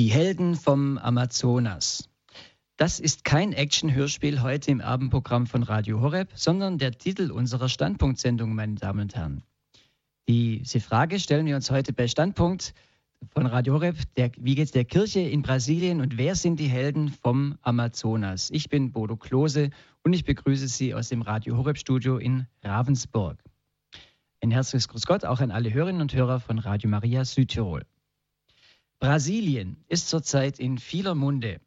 Die Helden vom Amazonas. Das ist kein Action-Hörspiel heute im Abendprogramm von Radio Horeb, sondern der Titel unserer Standpunktsendung, meine Damen und Herren. Diese Frage stellen wir uns heute bei Standpunkt von Radio Horeb. Der, wie geht es der Kirche in Brasilien und wer sind die Helden vom Amazonas? Ich bin Bodo Klose und ich begrüße Sie aus dem Radio Horeb Studio in Ravensburg. Ein herzliches Grüß Gott auch an alle Hörerinnen und Hörer von Radio Maria Südtirol. Brasilien ist zurzeit in vieler Munde.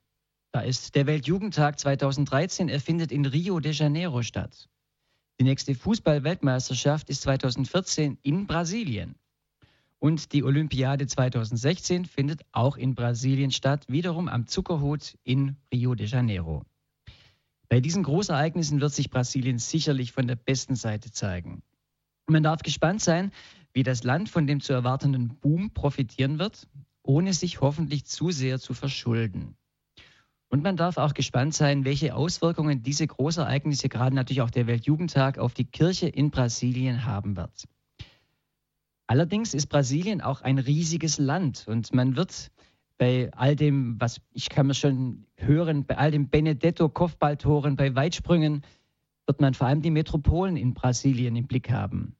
Da ist der Weltjugendtag 2013, er findet in Rio de Janeiro statt. Die nächste Fußball-Weltmeisterschaft ist 2014 in Brasilien. Und die Olympiade 2016 findet auch in Brasilien statt, wiederum am Zuckerhut in Rio de Janeiro. Bei diesen Großereignissen wird sich Brasilien sicherlich von der besten Seite zeigen. Man darf gespannt sein, wie das Land von dem zu erwartenden Boom profitieren wird, ohne sich hoffentlich zu sehr zu verschulden. Und man darf auch gespannt sein, welche Auswirkungen diese Großereignisse, gerade natürlich auch der Weltjugendtag, auf die Kirche in Brasilien haben wird. Allerdings ist Brasilien auch ein riesiges Land und man wird bei all dem, was ich kann mir schon hören, bei all dem Benedetto-Kopfballtoren, bei Weitsprüngen, wird man vor allem die Metropolen in Brasilien im Blick haben.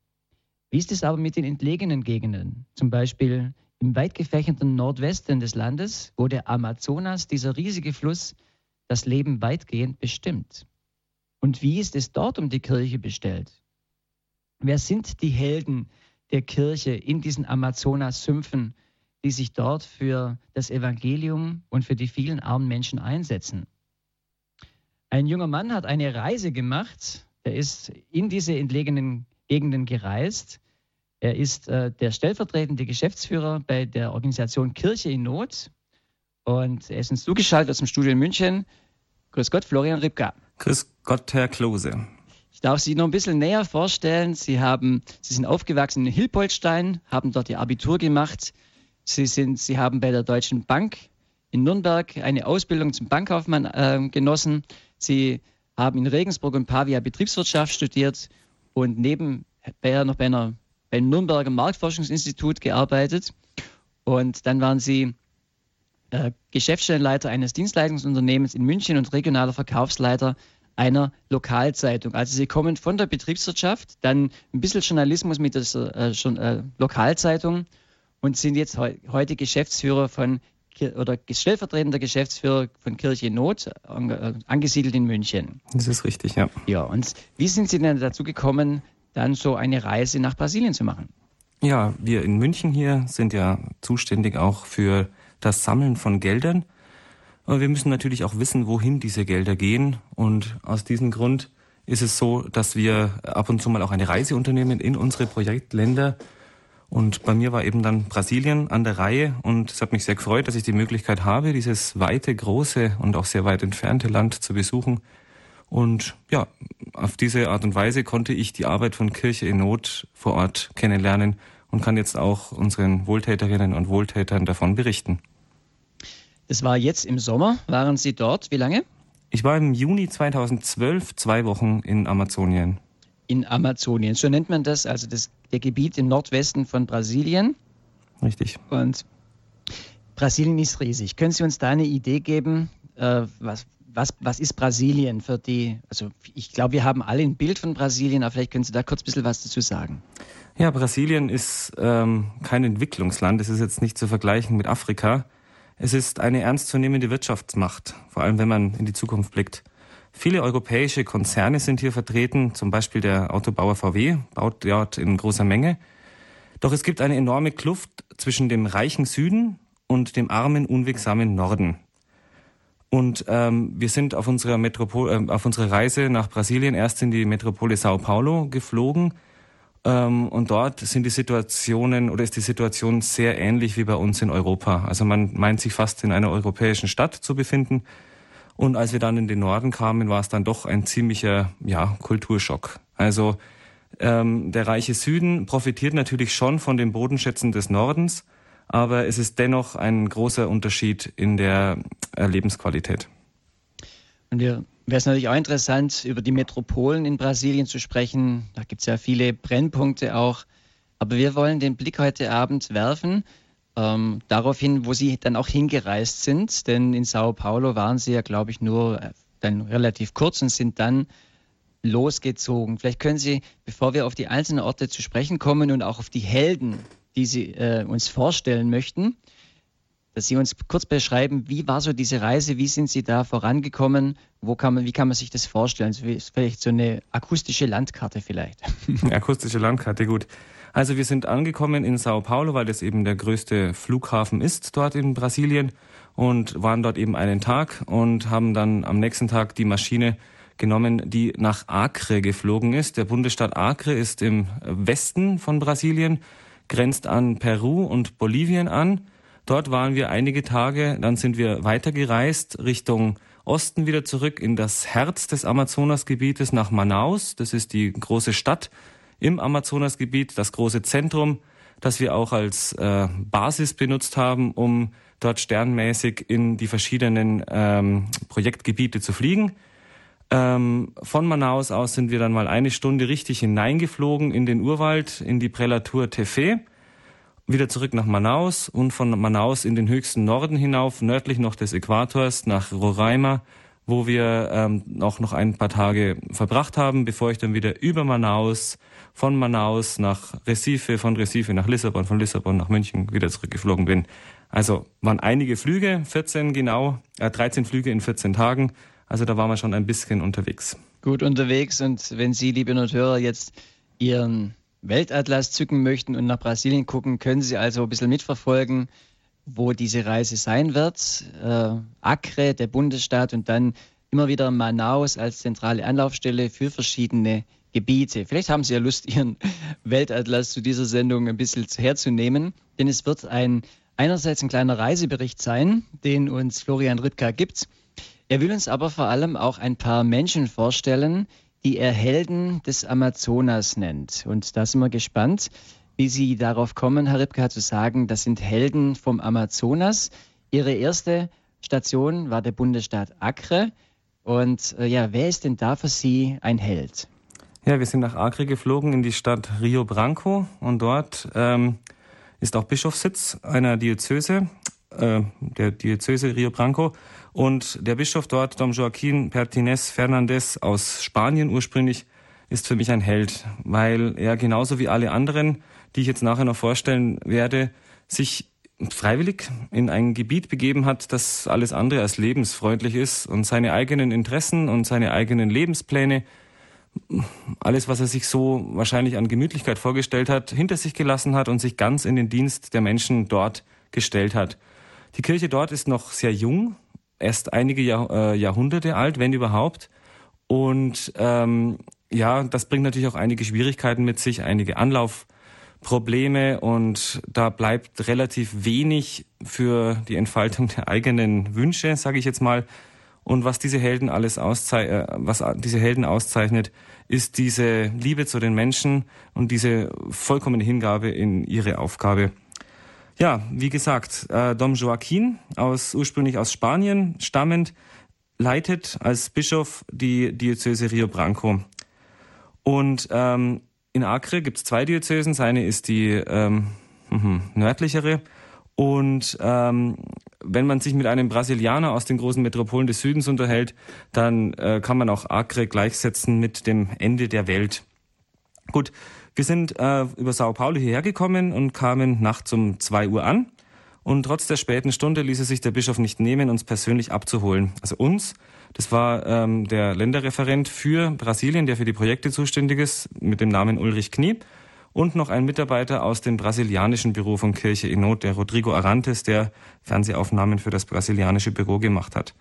Wie ist es aber mit den entlegenen Gegenden? Zum Beispiel im weit gefächerten Nordwesten des Landes, wo der Amazonas, dieser riesige Fluss, das Leben weitgehend bestimmt. Und wie ist es dort um die Kirche bestellt? Wer sind die Helden der Kirche in diesen Amazonas-Sümpfen, die sich dort für das Evangelium und für die vielen armen Menschen einsetzen? Ein junger Mann hat eine Reise gemacht, er ist in diese entlegenen Gegenden gereist. Er ist äh, der stellvertretende Geschäftsführer bei der Organisation Kirche in Not und er ist uns zugeschaltet aus dem Studio in München. Grüß Gott, Florian Ripka. Grüß Gott, Herr Klose. Ich darf Sie noch ein bisschen näher vorstellen. Sie, haben, Sie sind aufgewachsen in Hilpoltstein, haben dort Ihr Abitur gemacht. Sie, sind, Sie haben bei der Deutschen Bank in Nürnberg eine Ausbildung zum Bankkaufmann äh, genossen. Sie haben in Regensburg und Pavia Betriebswirtschaft studiert und nebenbei noch bei einer, beim Nürnberger Marktforschungsinstitut gearbeitet. Und dann waren sie äh, Geschäftsstellenleiter eines Dienstleistungsunternehmens in München und regionaler Verkaufsleiter einer Lokalzeitung. Also sie kommen von der Betriebswirtschaft, dann ein bisschen Journalismus mit der äh, schon, äh, Lokalzeitung und sind jetzt he heute Geschäftsführer von oder stellvertretender Geschäftsführer von Kirche Not, äh, angesiedelt in München. Das ist richtig, ja. Ja, und wie sind Sie denn dazu gekommen, dann so eine Reise nach Brasilien zu machen? Ja, wir in München hier sind ja zuständig auch für das Sammeln von Geldern. Aber wir müssen natürlich auch wissen, wohin diese Gelder gehen. Und aus diesem Grund ist es so, dass wir ab und zu mal auch eine Reise unternehmen in unsere Projektländer und bei mir war eben dann Brasilien an der Reihe und es hat mich sehr gefreut, dass ich die Möglichkeit habe, dieses weite, große und auch sehr weit entfernte Land zu besuchen. Und ja, auf diese Art und Weise konnte ich die Arbeit von Kirche in Not vor Ort kennenlernen und kann jetzt auch unseren Wohltäterinnen und Wohltätern davon berichten. Das war jetzt im Sommer. Waren Sie dort? Wie lange? Ich war im Juni 2012 zwei Wochen in Amazonien in Amazonien. So nennt man das, also das, der Gebiet im Nordwesten von Brasilien. Richtig. Und Brasilien ist riesig. Können Sie uns da eine Idee geben, äh, was, was, was ist Brasilien für die, also ich glaube, wir haben alle ein Bild von Brasilien, aber vielleicht können Sie da kurz ein bisschen was dazu sagen. Ja, Brasilien ist ähm, kein Entwicklungsland, es ist jetzt nicht zu vergleichen mit Afrika. Es ist eine ernstzunehmende Wirtschaftsmacht, vor allem wenn man in die Zukunft blickt. Viele europäische Konzerne sind hier vertreten, zum Beispiel der Autobauer VW baut dort in großer Menge. Doch es gibt eine enorme Kluft zwischen dem reichen Süden und dem armen, unwegsamen Norden. Und ähm, wir sind auf unserer, Metropol äh, auf unserer Reise nach Brasilien erst in die Metropole Sao Paulo geflogen. Ähm, und dort sind die Situationen oder ist die Situation sehr ähnlich wie bei uns in Europa. Also man meint sich fast in einer europäischen Stadt zu befinden. Und als wir dann in den Norden kamen, war es dann doch ein ziemlicher ja, Kulturschock. Also ähm, der reiche Süden profitiert natürlich schon von den Bodenschätzen des Nordens, aber es ist dennoch ein großer Unterschied in der äh, Lebensqualität. Und ja, wäre es natürlich auch interessant, über die Metropolen in Brasilien zu sprechen. Da gibt es ja viele Brennpunkte auch. Aber wir wollen den Blick heute Abend werfen ähm, daraufhin, wo Sie dann auch hingereist sind. Denn in Sao Paulo waren Sie ja, glaube ich, nur äh, dann relativ kurz und sind dann losgezogen. Vielleicht können Sie, bevor wir auf die einzelnen Orte zu sprechen kommen und auch auf die Helden, die Sie äh, uns vorstellen möchten, dass Sie uns kurz beschreiben, wie war so diese Reise, wie sind Sie da vorangekommen, wo kann man, wie kann man sich das vorstellen? vielleicht so eine akustische Landkarte vielleicht. akustische Landkarte, gut. Also wir sind angekommen in Sao Paulo, weil das eben der größte Flughafen ist dort in Brasilien und waren dort eben einen Tag und haben dann am nächsten Tag die Maschine genommen, die nach Acre geflogen ist. Der Bundesstaat Acre ist im Westen von Brasilien, grenzt an Peru und Bolivien an. Dort waren wir einige Tage, dann sind wir weitergereist Richtung Osten wieder zurück in das Herz des Amazonasgebietes nach Manaus. Das ist die große Stadt im Amazonasgebiet, das große Zentrum, das wir auch als äh, Basis benutzt haben, um dort sternmäßig in die verschiedenen ähm, Projektgebiete zu fliegen. Ähm, von Manaus aus sind wir dann mal eine Stunde richtig hineingeflogen in den Urwald, in die Prälatur Tefe, wieder zurück nach Manaus und von Manaus in den höchsten Norden hinauf, nördlich noch des Äquators, nach Roraima, wo wir ähm, auch noch ein paar Tage verbracht haben, bevor ich dann wieder über Manaus, von Manaus nach Recife, von Recife nach Lissabon, von Lissabon nach München wieder zurückgeflogen bin. Also waren einige Flüge, 14 genau, äh, 13 Flüge in 14 Tagen also da waren wir schon ein bisschen unterwegs. Gut unterwegs und wenn Sie, liebe Noteure, jetzt Ihren Weltatlas zücken möchten und nach Brasilien gucken, können Sie also ein bisschen mitverfolgen, wo diese Reise sein wird. Äh, Acre, der Bundesstaat und dann immer wieder Manaus als zentrale Anlaufstelle für verschiedene Gebiete. Vielleicht haben Sie ja Lust, Ihren Weltatlas zu dieser Sendung ein bisschen herzunehmen, denn es wird ein einerseits ein kleiner Reisebericht sein, den uns Florian Rüttger gibt er will uns aber vor allem auch ein paar Menschen vorstellen, die er Helden des Amazonas nennt. Und da sind wir gespannt, wie Sie darauf kommen, Herr Ripka, zu sagen, das sind Helden vom Amazonas. Ihre erste Station war der Bundesstaat Acre. Und äh, ja, wer ist denn da für Sie ein Held? Ja, wir sind nach Acre geflogen in die Stadt Rio Branco und dort ähm, ist auch Bischofssitz einer Diözese, äh, der Diözese Rio Branco. Und der Bischof dort, Dom Joaquín Pertinez Fernandez aus Spanien ursprünglich, ist für mich ein Held, weil er genauso wie alle anderen, die ich jetzt nachher noch vorstellen werde, sich freiwillig in ein Gebiet begeben hat, das alles andere als lebensfreundlich ist und seine eigenen Interessen und seine eigenen Lebenspläne, alles, was er sich so wahrscheinlich an Gemütlichkeit vorgestellt hat, hinter sich gelassen hat und sich ganz in den Dienst der Menschen dort gestellt hat. Die Kirche dort ist noch sehr jung, erst einige Jahr, äh, Jahrhunderte alt, wenn überhaupt. Und ähm, ja, das bringt natürlich auch einige Schwierigkeiten mit sich, einige Anlaufprobleme und da bleibt relativ wenig für die Entfaltung der eigenen Wünsche, sage ich jetzt mal. Und was diese Helden alles auszeichnet, äh, was diese Helden auszeichnet, ist diese Liebe zu den Menschen und diese vollkommene Hingabe in ihre Aufgabe. Ja, wie gesagt, äh, Dom Joaquin, aus, ursprünglich aus Spanien stammend, leitet als Bischof die Diözese Rio Branco. Und ähm, in Acre gibt es zwei Diözesen. Seine ist die ähm, mh, nördlichere. Und ähm, wenn man sich mit einem Brasilianer aus den großen Metropolen des Südens unterhält, dann äh, kann man auch Acre gleichsetzen mit dem Ende der Welt. Gut, wir sind äh, über Sao Paulo hierher gekommen und kamen nachts um zwei Uhr an. Und trotz der späten Stunde ließ es sich der Bischof nicht nehmen, uns persönlich abzuholen. Also uns, das war ähm, der Länderreferent für Brasilien, der für die Projekte zuständig ist, mit dem Namen Ulrich Knie. Und noch ein Mitarbeiter aus dem brasilianischen Büro von Kirche in Not, der Rodrigo Arantes, der Fernsehaufnahmen für das brasilianische Büro gemacht hat.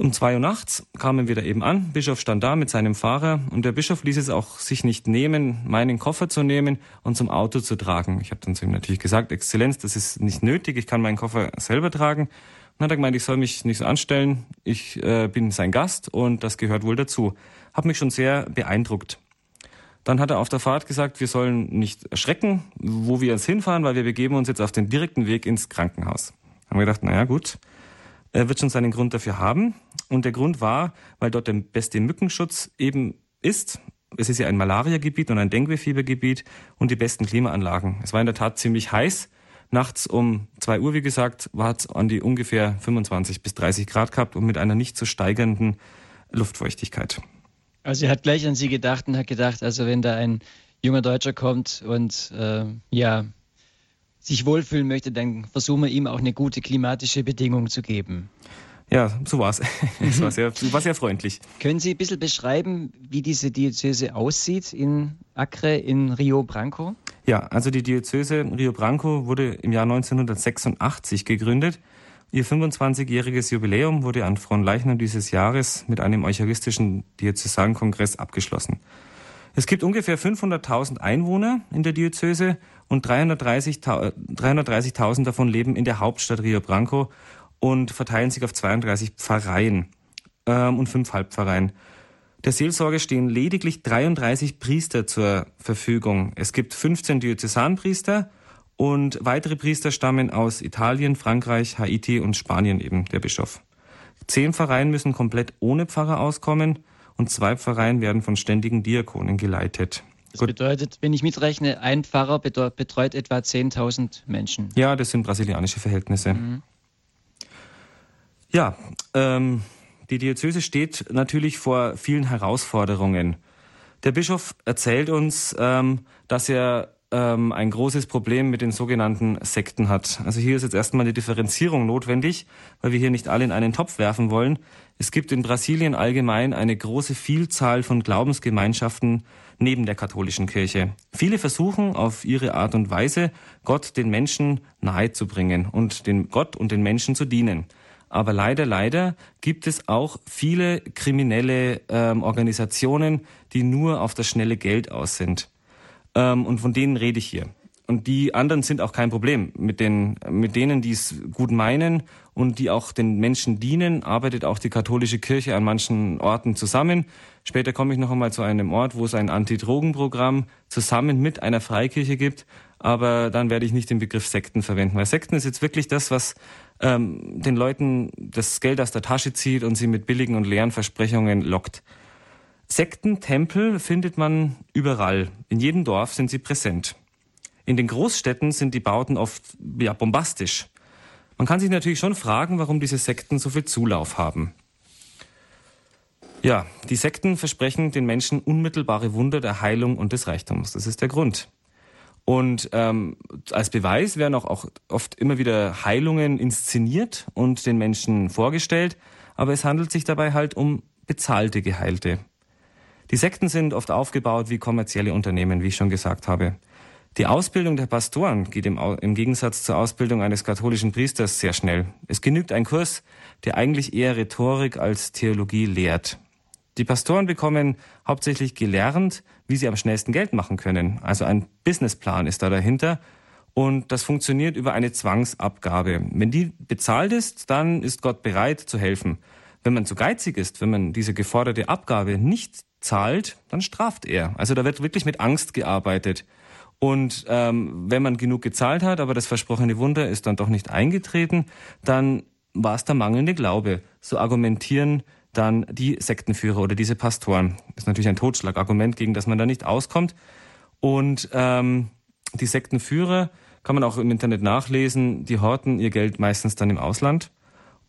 Um zwei Uhr nachts kamen wir da eben an. Bischof stand da mit seinem Fahrer und der Bischof ließ es auch sich nicht nehmen, meinen Koffer zu nehmen und zum Auto zu tragen. Ich habe dann zu ihm natürlich gesagt, Exzellenz, das ist nicht nötig, ich kann meinen Koffer selber tragen. Dann hat er gemeint, ich soll mich nicht so anstellen, ich äh, bin sein Gast und das gehört wohl dazu. Hat mich schon sehr beeindruckt. Dann hat er auf der Fahrt gesagt, wir sollen nicht erschrecken, wo wir jetzt hinfahren, weil wir begeben uns jetzt auf den direkten Weg ins Krankenhaus. Haben wir gedacht, naja gut, wird schon seinen Grund dafür haben. Und der Grund war, weil dort der beste Mückenschutz eben ist. Es ist ja ein Malaria-Gebiet und ein Dengue-Fiebergebiet und die besten Klimaanlagen. Es war in der Tat ziemlich heiß. Nachts um 2 Uhr, wie gesagt, war es an die ungefähr 25 bis 30 Grad gehabt und mit einer nicht zu steigenden Luftfeuchtigkeit. Also er hat gleich an Sie gedacht und hat gedacht, also wenn da ein junger Deutscher kommt und äh, ja sich wohlfühlen möchte, dann versuchen wir ihm auch eine gute klimatische Bedingung zu geben. Ja, so war es. Es war sehr, war sehr freundlich. Können Sie ein bisschen beschreiben, wie diese Diözese aussieht in Acre, in Rio Branco? Ja, also die Diözese Rio Branco wurde im Jahr 1986 gegründet. Ihr 25-jähriges Jubiläum wurde an Fronleichnam dieses Jahres mit einem eucharistischen Diözesankongress abgeschlossen. Es gibt ungefähr 500.000 Einwohner in der Diözese und 330.000 330 davon leben in der Hauptstadt Rio Branco und verteilen sich auf 32 Pfarreien ähm, und fünf Halbpfarreien. Der Seelsorge stehen lediglich 33 Priester zur Verfügung. Es gibt 15 Diözesanpriester und weitere Priester stammen aus Italien, Frankreich, Haiti und Spanien eben, der Bischof. Zehn Pfarreien müssen komplett ohne Pfarrer auskommen und zwei Pfarreien werden von ständigen Diakonen geleitet. Das Gut. bedeutet, wenn ich mitrechne, ein Pfarrer betreut etwa 10.000 Menschen. Ja, das sind brasilianische Verhältnisse. Mhm. Ja, ähm, die Diözese steht natürlich vor vielen Herausforderungen. Der Bischof erzählt uns, ähm, dass er ähm, ein großes Problem mit den sogenannten Sekten hat. Also hier ist jetzt erstmal eine Differenzierung notwendig, weil wir hier nicht alle in einen Topf werfen wollen. Es gibt in Brasilien allgemein eine große Vielzahl von Glaubensgemeinschaften neben der katholischen Kirche. Viele versuchen auf ihre Art und Weise, Gott den Menschen nahezubringen und den Gott und den Menschen zu dienen. Aber leider, leider gibt es auch viele kriminelle ähm, Organisationen, die nur auf das schnelle Geld aus sind. Ähm, und von denen rede ich hier. Und die anderen sind auch kein Problem. Mit, den, mit denen, die es gut meinen und die auch den Menschen dienen, arbeitet auch die katholische Kirche an manchen Orten zusammen. Später komme ich noch einmal zu einem Ort, wo es ein Anti-Drogen-Programm zusammen mit einer Freikirche gibt. Aber dann werde ich nicht den Begriff Sekten verwenden, weil Sekten ist jetzt wirklich das, was ähm, den Leuten das Geld aus der Tasche zieht und sie mit billigen und leeren Versprechungen lockt. Sektentempel findet man überall. In jedem Dorf sind sie präsent. In den Großstädten sind die Bauten oft ja, bombastisch. Man kann sich natürlich schon fragen, warum diese Sekten so viel Zulauf haben. Ja, die Sekten versprechen den Menschen unmittelbare Wunder der Heilung und des Reichtums. Das ist der Grund. Und ähm, als Beweis werden auch, auch oft immer wieder Heilungen inszeniert und den Menschen vorgestellt, aber es handelt sich dabei halt um bezahlte Geheilte. Die Sekten sind oft aufgebaut wie kommerzielle Unternehmen, wie ich schon gesagt habe. Die Ausbildung der Pastoren geht im, im, Gegensatz zur Ausbildung eines katholischen Priesters sehr schnell. Es genügt ein Kurs, der eigentlich eher Rhetorik als Theologie lehrt. Die Pastoren bekommen hauptsächlich gelernt, wie sie am schnellsten Geld machen können. Also ein Businessplan ist da dahinter. Und das funktioniert über eine Zwangsabgabe. Wenn die bezahlt ist, dann ist Gott bereit zu helfen. Wenn man zu geizig ist, wenn man diese geforderte Abgabe nicht zahlt, dann straft er. Also da wird wirklich mit Angst gearbeitet. Und ähm, wenn man genug gezahlt hat, aber das versprochene Wunder ist dann doch nicht eingetreten, dann war es der mangelnde Glaube. So argumentieren dann die Sektenführer oder diese Pastoren. Das ist natürlich ein Totschlagargument, gegen das man da nicht auskommt. Und ähm, die Sektenführer kann man auch im Internet nachlesen, die horten ihr Geld meistens dann im Ausland.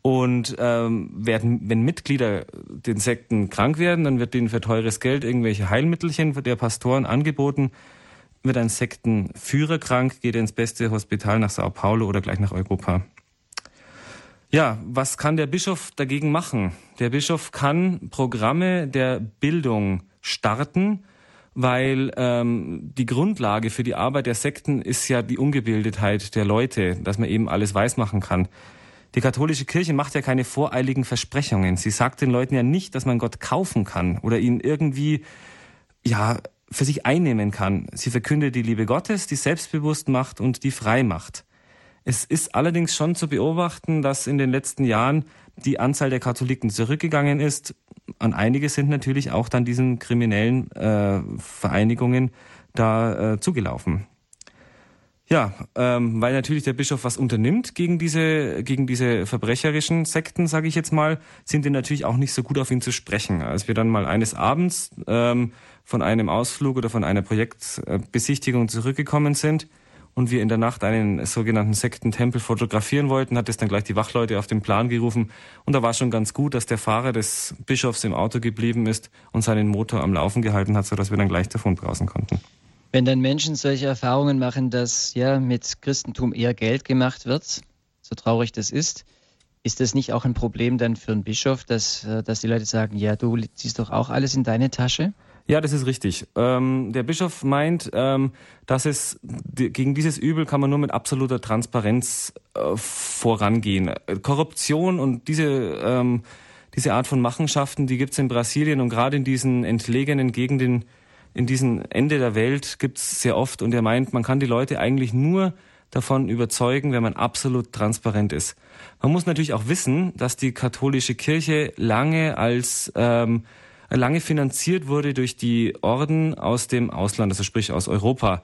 Und ähm, werden, wenn Mitglieder den Sekten krank werden, dann wird ihnen für teures Geld irgendwelche Heilmittelchen der Pastoren angeboten. Wird ein Sektenführer krank, geht er ins beste Hospital nach Sao Paulo oder gleich nach Europa. Ja, was kann der Bischof dagegen machen? Der Bischof kann Programme der Bildung starten, weil ähm, die Grundlage für die Arbeit der Sekten ist ja die Ungebildetheit der Leute, dass man eben alles weismachen kann. Die katholische Kirche macht ja keine voreiligen Versprechungen. Sie sagt den Leuten ja nicht, dass man Gott kaufen kann oder ihn irgendwie ja für sich einnehmen kann. Sie verkündet die Liebe Gottes, die selbstbewusst macht und die frei macht. Es ist allerdings schon zu beobachten, dass in den letzten Jahren die Anzahl der Katholiken zurückgegangen ist. An einige sind natürlich auch dann diesen kriminellen äh, Vereinigungen da äh, zugelaufen. Ja, ähm, weil natürlich der Bischof was unternimmt gegen diese gegen diese verbrecherischen Sekten, sage ich jetzt mal, sind die natürlich auch nicht so gut auf ihn zu sprechen. Als wir dann mal eines Abends ähm, von einem Ausflug oder von einer Projektbesichtigung zurückgekommen sind und wir in der Nacht einen sogenannten Sektentempel fotografieren wollten, hat es dann gleich die Wachleute auf den Plan gerufen und da war schon ganz gut, dass der Fahrer des Bischofs im Auto geblieben ist und seinen Motor am Laufen gehalten hat, sodass wir dann gleich davon brausen konnten. Wenn dann Menschen solche Erfahrungen machen, dass ja mit Christentum eher Geld gemacht wird, so traurig das ist, ist das nicht auch ein Problem dann für einen Bischof, dass, äh, dass die Leute sagen, ja, du ziehst doch auch alles in deine Tasche? Ja, das ist richtig. Ähm, der Bischof meint, ähm, dass es gegen dieses Übel kann man nur mit absoluter Transparenz äh, vorangehen. Korruption und diese ähm, diese Art von Machenschaften, die gibt's in Brasilien und gerade in diesen entlegenen Gegenden, in diesen Ende der Welt gibt's sehr oft. Und er meint, man kann die Leute eigentlich nur davon überzeugen, wenn man absolut transparent ist. Man muss natürlich auch wissen, dass die katholische Kirche lange als ähm, lange finanziert wurde durch die Orden aus dem Ausland, also sprich aus Europa.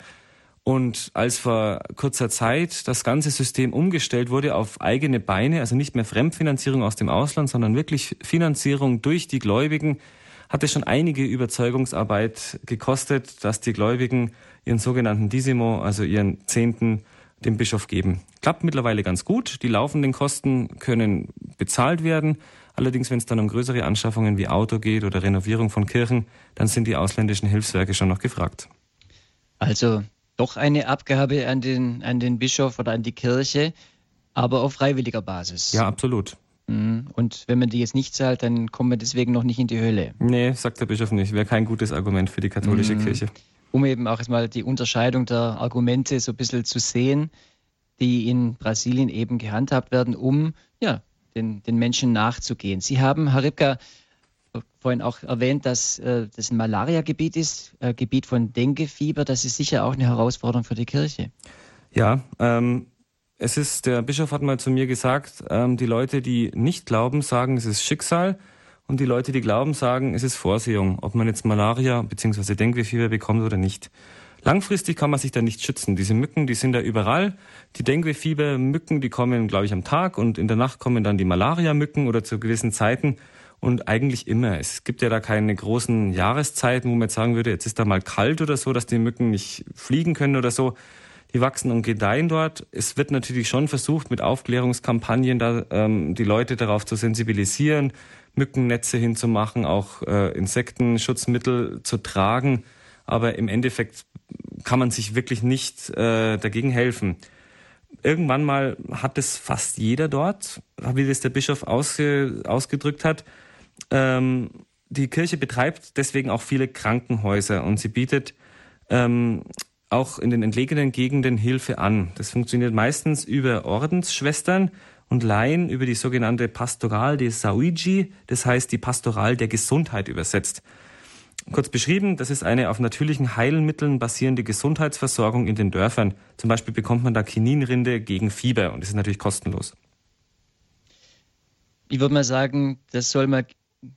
Und als vor kurzer Zeit das ganze System umgestellt wurde auf eigene Beine, also nicht mehr Fremdfinanzierung aus dem Ausland, sondern wirklich Finanzierung durch die Gläubigen, hat es schon einige Überzeugungsarbeit gekostet, dass die Gläubigen ihren sogenannten Disimo, also ihren Zehnten, dem Bischof geben. Klappt mittlerweile ganz gut. Die laufenden Kosten können bezahlt werden. Allerdings, wenn es dann um größere Anschaffungen wie Auto geht oder Renovierung von Kirchen, dann sind die ausländischen Hilfswerke schon noch gefragt. Also doch eine Abgabe an den, an den Bischof oder an die Kirche, aber auf freiwilliger Basis. Ja, absolut. Mhm. Und wenn man die jetzt nicht zahlt, dann kommen wir deswegen noch nicht in die Hölle. Nee, sagt der Bischof nicht. Wäre kein gutes Argument für die katholische mhm. Kirche. Um eben auch erstmal die Unterscheidung der Argumente so ein bisschen zu sehen, die in Brasilien eben gehandhabt werden, um ja, den, den Menschen nachzugehen. Sie haben, Herr Ripka, vorhin auch erwähnt, dass äh, das ein Malaria-Gebiet ist, äh, Gebiet von Denguefieber. Das ist sicher auch eine Herausforderung für die Kirche. Ja, ähm, es ist, der Bischof hat mal zu mir gesagt, ähm, die Leute, die nicht glauben, sagen, es ist Schicksal. Und die Leute, die glauben, sagen, es ist Vorsehung, ob man jetzt Malaria bzw. Denguefieber bekommt oder nicht. Langfristig kann man sich da nicht schützen. Diese Mücken, die sind da überall. Die Dengue-Fieber-Mücken, die kommen, glaube ich, am Tag und in der Nacht kommen dann die Malaria-Mücken oder zu gewissen Zeiten und eigentlich immer. Es gibt ja da keine großen Jahreszeiten, wo man jetzt sagen würde, jetzt ist da mal kalt oder so, dass die Mücken nicht fliegen können oder so. Die wachsen und gedeihen dort. Es wird natürlich schon versucht, mit Aufklärungskampagnen da ähm, die Leute darauf zu sensibilisieren, Mückennetze hinzumachen, auch äh, Insektenschutzmittel zu tragen. Aber im Endeffekt kann man sich wirklich nicht äh, dagegen helfen. Irgendwann mal hat es fast jeder dort, wie das der Bischof ausge, ausgedrückt hat. Ähm, die Kirche betreibt deswegen auch viele Krankenhäuser und sie bietet ähm, auch in den entlegenen Gegenden Hilfe an. Das funktioniert meistens über Ordensschwestern und Laien über die sogenannte Pastoral de Saúde, das heißt die Pastoral der Gesundheit übersetzt. Kurz beschrieben, das ist eine auf natürlichen Heilmitteln basierende Gesundheitsversorgung in den Dörfern. Zum Beispiel bekommt man da Kininrinde gegen Fieber und das ist natürlich kostenlos. Ich würde mal sagen, das soll mal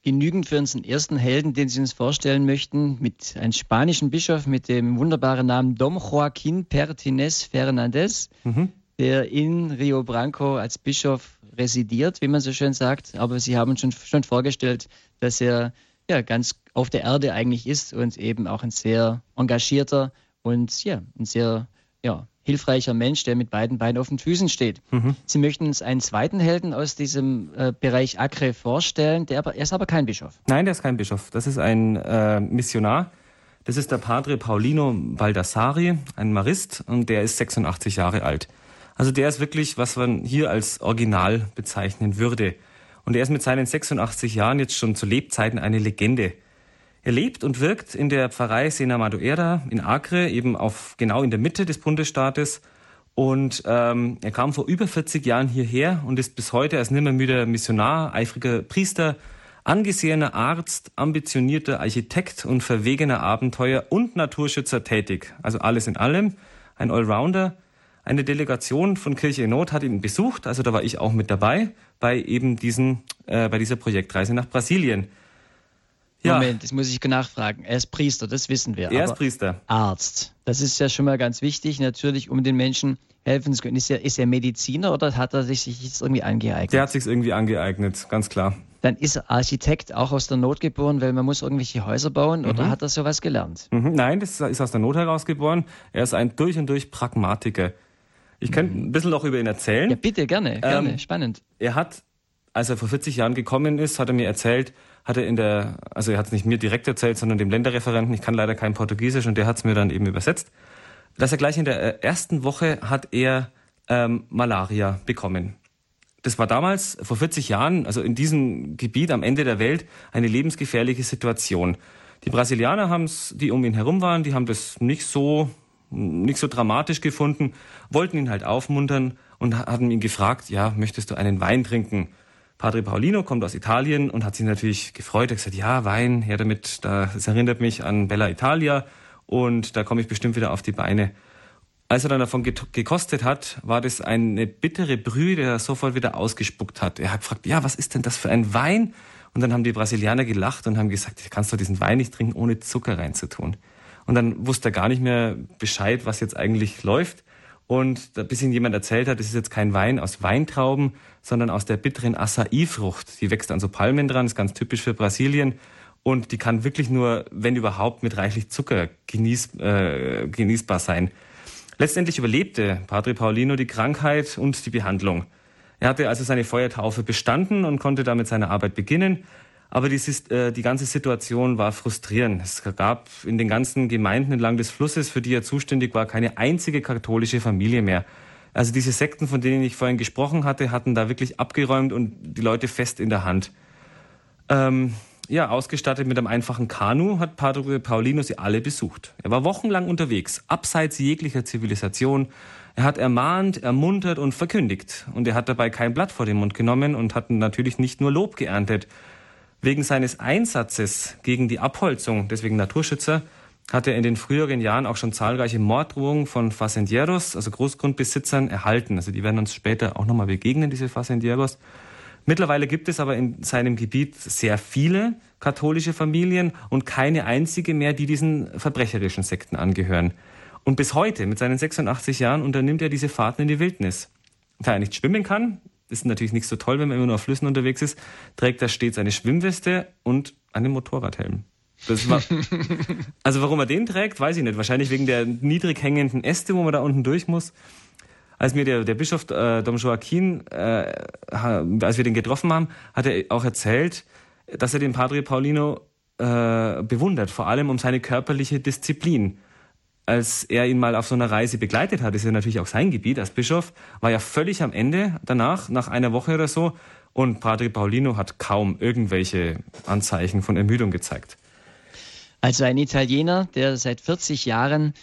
genügend für unseren ersten Helden, den Sie uns vorstellen möchten, mit einem spanischen Bischof mit dem wunderbaren Namen Dom Joaquín Pertines Fernández, mhm. der in Rio Branco als Bischof residiert, wie man so schön sagt. Aber Sie haben schon, schon vorgestellt, dass er ja, ganz auf der Erde eigentlich ist und eben auch ein sehr engagierter und ja, ein sehr ja, hilfreicher Mensch, der mit beiden Beinen auf den Füßen steht. Mhm. Sie möchten uns einen zweiten Helden aus diesem äh, Bereich Acre vorstellen, der aber, er ist aber kein Bischof. Nein, der ist kein Bischof. Das ist ein äh, Missionar. Das ist der Padre Paulino Baldassari, ein Marist, und der ist 86 Jahre alt. Also der ist wirklich, was man hier als Original bezeichnen würde. Und er ist mit seinen 86 Jahren jetzt schon zu Lebzeiten eine Legende. Er lebt und wirkt in der Pfarrei Sena Maduera in Acre, eben auf genau in der Mitte des Bundesstaates. Und ähm, er kam vor über 40 Jahren hierher und ist bis heute als nimmermüder Missionar, eifriger Priester, angesehener Arzt, ambitionierter Architekt und verwegener Abenteuer und Naturschützer tätig. Also alles in allem ein Allrounder, eine Delegation von Kirche in Not hat ihn besucht, also da war ich auch mit dabei, bei eben diesen, äh, bei dieser Projektreise nach Brasilien. Ja. Moment, das muss ich nachfragen. Er ist Priester, das wissen wir. Er ist Priester. Arzt. Das ist ja schon mal ganz wichtig, natürlich, um den Menschen helfen zu können. Ist er, ist er Mediziner oder hat er sich jetzt irgendwie angeeignet? Der hat sich irgendwie angeeignet, ganz klar. Dann ist er Architekt auch aus der Not geboren, weil man muss irgendwelche Häuser bauen oder mhm. hat er sowas gelernt? Mhm. Nein, das ist aus der Not heraus geboren. Er ist ein durch und durch Pragmatiker. Ich könnte ein bisschen noch über ihn erzählen. Ja, bitte, gerne, gerne, ähm, spannend. Er hat, als er vor 40 Jahren gekommen ist, hat er mir erzählt, hat er in der, also er hat es nicht mir direkt erzählt, sondern dem Länderreferenten, ich kann leider kein Portugiesisch und der hat es mir dann eben übersetzt, dass er gleich in der ersten Woche hat er ähm, Malaria bekommen. Das war damals, vor 40 Jahren, also in diesem Gebiet am Ende der Welt, eine lebensgefährliche Situation. Die Brasilianer haben es, die um ihn herum waren, die haben das nicht so, nicht so dramatisch gefunden, wollten ihn halt aufmuntern und hatten ihn gefragt, ja, möchtest du einen Wein trinken? Padre Paulino kommt aus Italien und hat sich natürlich gefreut. Er hat gesagt, ja, Wein, her damit, das erinnert mich an Bella Italia und da komme ich bestimmt wieder auf die Beine. Als er dann davon gekostet hat, war das eine bittere Brühe, die er sofort wieder ausgespuckt hat. Er hat gefragt, ja, was ist denn das für ein Wein? Und dann haben die Brasilianer gelacht und haben gesagt, kannst du diesen Wein nicht trinken, ohne Zucker reinzutun. Und dann wusste er gar nicht mehr Bescheid, was jetzt eigentlich läuft. Und bis ihm jemand erzählt hat, es ist jetzt kein Wein aus Weintrauben, sondern aus der bitteren Acai-Frucht. Die wächst an so Palmen dran, ist ganz typisch für Brasilien. Und die kann wirklich nur, wenn überhaupt, mit reichlich Zucker genieß, äh, genießbar sein. Letztendlich überlebte Padre Paulino die Krankheit und die Behandlung. Er hatte also seine Feuertaufe bestanden und konnte damit seine Arbeit beginnen. Aber die, äh, die ganze Situation war frustrierend. Es gab in den ganzen Gemeinden entlang des Flusses, für die er zuständig war, keine einzige katholische Familie mehr. Also diese Sekten, von denen ich vorhin gesprochen hatte, hatten da wirklich abgeräumt und die Leute fest in der Hand. Ähm, ja, ausgestattet mit einem einfachen Kanu hat Padre Paulino sie alle besucht. Er war wochenlang unterwegs, abseits jeglicher Zivilisation. Er hat ermahnt, ermuntert und verkündigt. Und er hat dabei kein Blatt vor den Mund genommen und hat natürlich nicht nur Lob geerntet. Wegen seines Einsatzes gegen die Abholzung, deswegen Naturschützer, hat er in den früheren Jahren auch schon zahlreiche Morddrohungen von Facendieros, also Großgrundbesitzern, erhalten. Also die werden uns später auch nochmal begegnen, diese Facendieros. Mittlerweile gibt es aber in seinem Gebiet sehr viele katholische Familien und keine einzige mehr, die diesen verbrecherischen Sekten angehören. Und bis heute, mit seinen 86 Jahren, unternimmt er diese Fahrten in die Wildnis. Da er nicht schwimmen kann, ist natürlich nicht so toll, wenn man immer nur auf Flüssen unterwegs ist, trägt er stets eine Schwimmweste und einen Motorradhelm. War, also warum er den trägt, weiß ich nicht. Wahrscheinlich wegen der niedrig hängenden Äste, wo man da unten durch muss als mir der, der Bischof äh, Dom Joaquin, äh, als wir den getroffen haben, hat er auch erzählt, dass er den Padre Paulino äh, bewundert, vor allem um seine körperliche Disziplin. Als er ihn mal auf so einer Reise begleitet hat, ist ja natürlich auch sein Gebiet als Bischof, war ja völlig am Ende danach, nach einer Woche oder so, und Padre Paulino hat kaum irgendwelche Anzeichen von Ermüdung gezeigt. Also ein Italiener, der seit 40 Jahren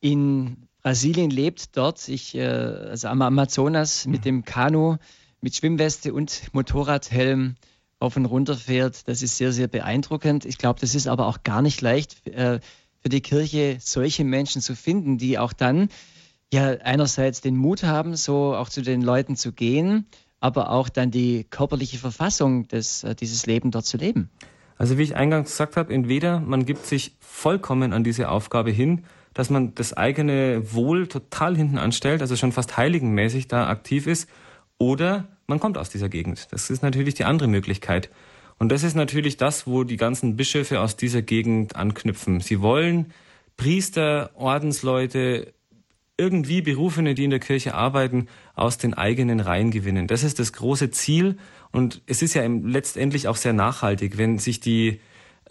in Brasilien lebt dort, ich, äh, also am Amazonas mit dem Kanu, mit Schwimmweste und Motorradhelm auf und runter fährt. Das ist sehr, sehr beeindruckend. Ich glaube, das ist aber auch gar nicht leicht äh, für die Kirche, solche Menschen zu finden, die auch dann ja einerseits den Mut haben, so auch zu den Leuten zu gehen, aber auch dann die körperliche Verfassung des, äh, dieses Leben dort zu leben. Also wie ich eingangs gesagt habe, entweder man gibt sich vollkommen an diese Aufgabe hin dass man das eigene Wohl total hinten anstellt, also schon fast heiligenmäßig da aktiv ist, oder man kommt aus dieser Gegend. Das ist natürlich die andere Möglichkeit. Und das ist natürlich das, wo die ganzen Bischöfe aus dieser Gegend anknüpfen. Sie wollen Priester, Ordensleute, irgendwie Berufene, die in der Kirche arbeiten, aus den eigenen Reihen gewinnen. Das ist das große Ziel. Und es ist ja letztendlich auch sehr nachhaltig, wenn sich die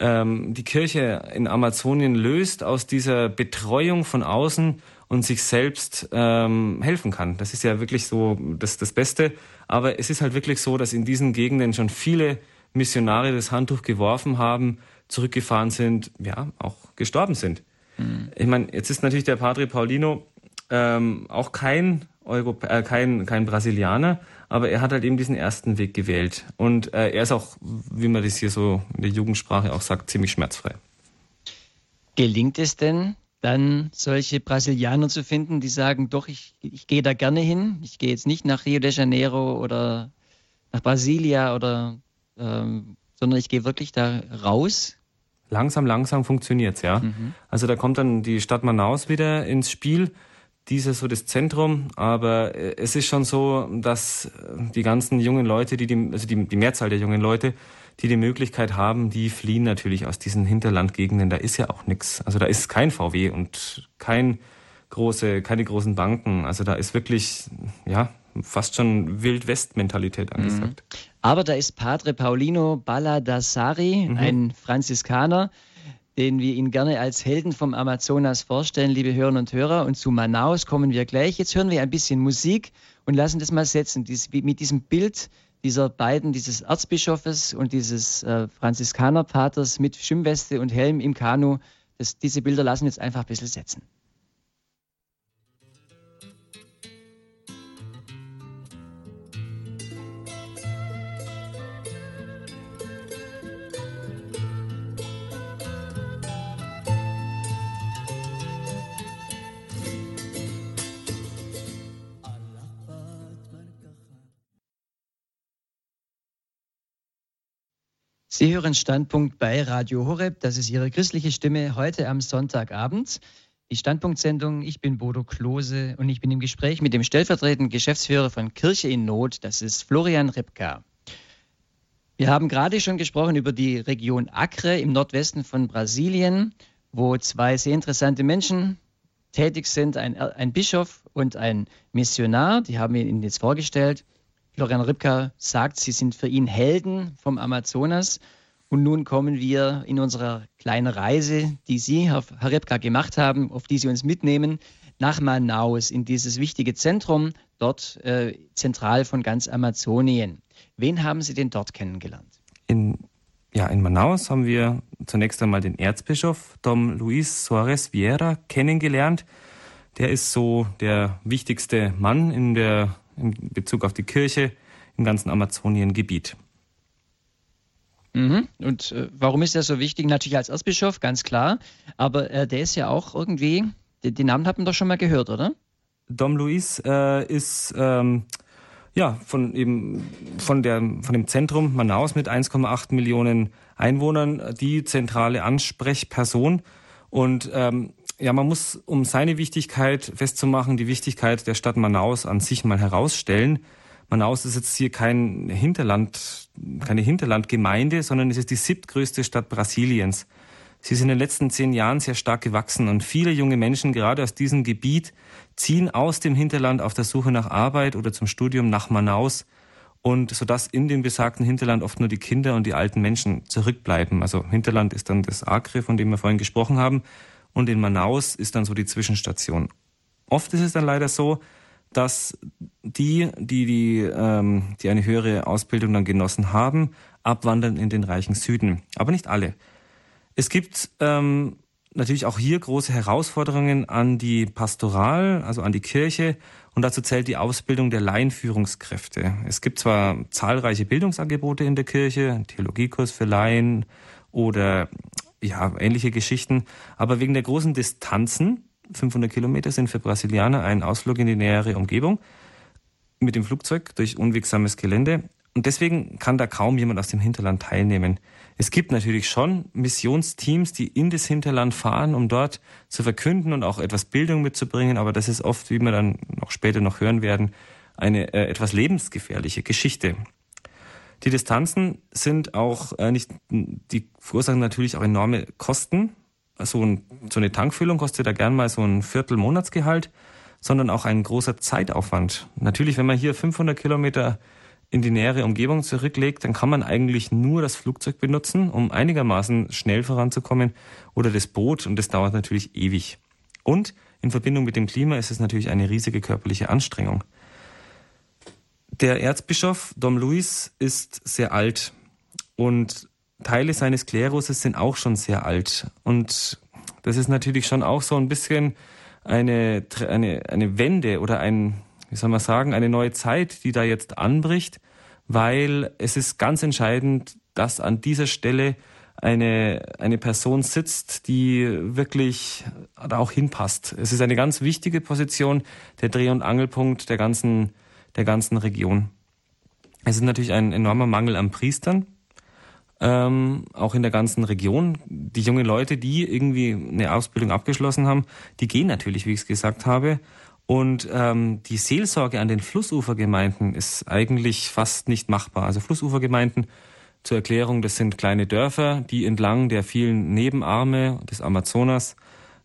ähm, die Kirche in Amazonien löst aus dieser Betreuung von außen und sich selbst ähm, helfen kann. Das ist ja wirklich so das, das Beste. Aber es ist halt wirklich so, dass in diesen Gegenden schon viele Missionare das Handtuch geworfen haben, zurückgefahren sind, ja, auch gestorben sind. Mhm. Ich meine, jetzt ist natürlich der Padre Paulino ähm, auch kein, Europä äh, kein, kein Brasilianer, aber er hat halt eben diesen ersten Weg gewählt. Und äh, er ist auch, wie man das hier so in der Jugendsprache auch sagt, ziemlich schmerzfrei. Gelingt es denn, dann solche Brasilianer zu finden, die sagen, doch, ich, ich gehe da gerne hin, ich gehe jetzt nicht nach Rio de Janeiro oder nach Brasilia oder ähm, sondern ich gehe wirklich da raus. Langsam, langsam funktioniert's, ja. Mhm. Also da kommt dann die Stadt Manaus wieder ins Spiel dieses so das Zentrum, aber äh, es ist schon so, dass die ganzen jungen Leute, die, die also die, die Mehrzahl der jungen Leute, die die Möglichkeit haben, die fliehen natürlich aus diesen Hinterlandgegenden. Da ist ja auch nichts. Also da ist kein VW und kein große, keine großen Banken. Also da ist wirklich, ja, fast schon Wild-West-Mentalität angesagt. Mhm. Aber da ist Padre Paulino Baladassari, mhm. ein Franziskaner, den wir Ihnen gerne als Helden vom Amazonas vorstellen, liebe Hörerinnen und Hörer. Und zu Manaus kommen wir gleich. Jetzt hören wir ein bisschen Musik und lassen das mal setzen. Dies, mit diesem Bild dieser beiden, dieses Erzbischofes und dieses äh, Franziskanerpaters mit Schwimmweste und Helm im Kanu, das, diese Bilder lassen wir jetzt einfach ein bisschen setzen. Sie hören Standpunkt bei Radio Horeb. Das ist Ihre christliche Stimme heute am Sonntagabend. Die Standpunktsendung. Ich bin Bodo Klose und ich bin im Gespräch mit dem stellvertretenden Geschäftsführer von Kirche in Not. Das ist Florian Ripka. Wir haben gerade schon gesprochen über die Region Acre im Nordwesten von Brasilien, wo zwei sehr interessante Menschen tätig sind, ein, ein Bischof und ein Missionar. Die haben wir Ihnen jetzt vorgestellt. Florian Ripka sagt, Sie sind für ihn Helden vom Amazonas. Und nun kommen wir in unserer kleinen Reise, die Sie, Herr, Ripka, gemacht haben, auf die Sie uns mitnehmen, nach Manaus, in dieses wichtige Zentrum, dort äh, zentral von ganz Amazonien. Wen haben Sie denn dort kennengelernt? In, ja, in Manaus haben wir zunächst einmal den Erzbischof Dom Luis Suarez Vieira kennengelernt. Der ist so der wichtigste Mann in der in Bezug auf die Kirche im ganzen Amazoniengebiet. Mhm. Und äh, warum ist er so wichtig? Natürlich als Erzbischof, ganz klar. Aber äh, der ist ja auch irgendwie, den, den, Namen hat man doch schon mal gehört, oder? Dom Luis äh, ist ähm, ja von eben von der von dem Zentrum Manaus mit 1,8 Millionen Einwohnern die zentrale Ansprechperson und ähm, ja, man muss, um seine Wichtigkeit festzumachen, die Wichtigkeit der Stadt Manaus an sich mal herausstellen. Manaus ist jetzt hier kein Hinterland, keine Hinterlandgemeinde, sondern es ist die siebtgrößte Stadt Brasiliens. Sie ist in den letzten zehn Jahren sehr stark gewachsen und viele junge Menschen, gerade aus diesem Gebiet, ziehen aus dem Hinterland auf der Suche nach Arbeit oder zum Studium nach Manaus und sodass in dem besagten Hinterland oft nur die Kinder und die alten Menschen zurückbleiben. Also Hinterland ist dann das Acre, von dem wir vorhin gesprochen haben und in Manaus ist dann so die Zwischenstation. Oft ist es dann leider so, dass die, die, die, ähm, die eine höhere Ausbildung dann genossen haben, abwandern in den reichen Süden. Aber nicht alle. Es gibt ähm, natürlich auch hier große Herausforderungen an die Pastoral, also an die Kirche. Und dazu zählt die Ausbildung der Laienführungskräfte. Es gibt zwar zahlreiche Bildungsangebote in der Kirche, Theologiekurs für Laien oder ja, ähnliche Geschichten. Aber wegen der großen Distanzen, 500 Kilometer sind für Brasilianer ein Ausflug in die nähere Umgebung mit dem Flugzeug durch unwegsames Gelände. Und deswegen kann da kaum jemand aus dem Hinterland teilnehmen. Es gibt natürlich schon Missionsteams, die in das Hinterland fahren, um dort zu verkünden und auch etwas Bildung mitzubringen. Aber das ist oft, wie wir dann noch später noch hören werden, eine äh, etwas lebensgefährliche Geschichte. Die Distanzen sind auch äh, nicht, die verursachen natürlich auch enorme Kosten. So, ein, so eine Tankfüllung kostet da gern mal so ein Viertel Monatsgehalt, sondern auch ein großer Zeitaufwand. Natürlich, wenn man hier 500 Kilometer in die nähere Umgebung zurücklegt, dann kann man eigentlich nur das Flugzeug benutzen, um einigermaßen schnell voranzukommen oder das Boot und das dauert natürlich ewig. Und in Verbindung mit dem Klima ist es natürlich eine riesige körperliche Anstrengung. Der Erzbischof Dom Luis ist sehr alt und Teile seines Klerus sind auch schon sehr alt. Und das ist natürlich schon auch so ein bisschen eine, eine, eine Wende oder ein, wie soll man sagen, eine neue Zeit, die da jetzt anbricht, weil es ist ganz entscheidend, dass an dieser Stelle eine, eine Person sitzt, die wirklich da auch hinpasst. Es ist eine ganz wichtige Position, der Dreh- und Angelpunkt der ganzen der ganzen Region. Es ist natürlich ein enormer Mangel an Priestern, ähm, auch in der ganzen Region. Die jungen Leute, die irgendwie eine Ausbildung abgeschlossen haben, die gehen natürlich, wie ich es gesagt habe. Und ähm, die Seelsorge an den Flussufergemeinden ist eigentlich fast nicht machbar. Also Flussufergemeinden zur Erklärung, das sind kleine Dörfer, die entlang der vielen Nebenarme des Amazonas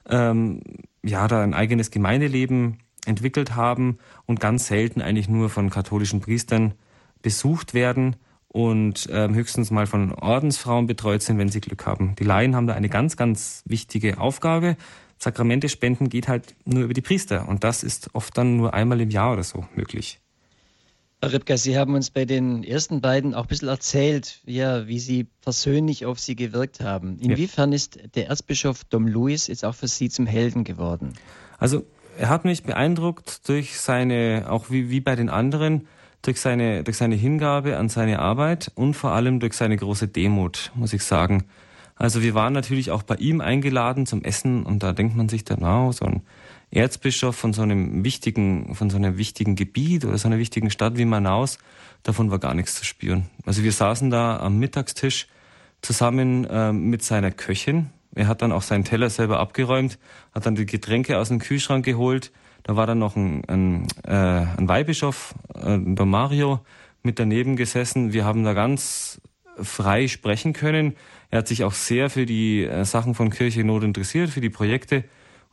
ähm, ja da ein eigenes Gemeindeleben entwickelt haben und ganz selten eigentlich nur von katholischen Priestern besucht werden und ähm, höchstens mal von Ordensfrauen betreut sind, wenn sie Glück haben. Die Laien haben da eine ganz, ganz wichtige Aufgabe. Sakramente spenden geht halt nur über die Priester und das ist oft dann nur einmal im Jahr oder so möglich. Herr Ripka, Sie haben uns bei den ersten beiden auch ein bisschen erzählt, ja, wie Sie persönlich auf Sie gewirkt haben. Inwiefern ja. ist der Erzbischof Dom Luis jetzt auch für Sie zum Helden geworden? Also er hat mich beeindruckt durch seine, auch wie, wie bei den anderen, durch seine, durch seine Hingabe an seine Arbeit und vor allem durch seine große Demut, muss ich sagen. Also wir waren natürlich auch bei ihm eingeladen zum Essen und da denkt man sich dann, wow, so ein Erzbischof von so einem wichtigen, von so einem wichtigen Gebiet oder so einer wichtigen Stadt wie Manaus, davon war gar nichts zu spüren. Also wir saßen da am Mittagstisch zusammen äh, mit seiner Köchin. Er hat dann auch seinen Teller selber abgeräumt, hat dann die Getränke aus dem Kühlschrank geholt. Da war dann noch ein, ein, äh, ein Weihbischof, äh, der Mario, mit daneben gesessen. Wir haben da ganz frei sprechen können. Er hat sich auch sehr für die äh, Sachen von Kirche Not interessiert, für die Projekte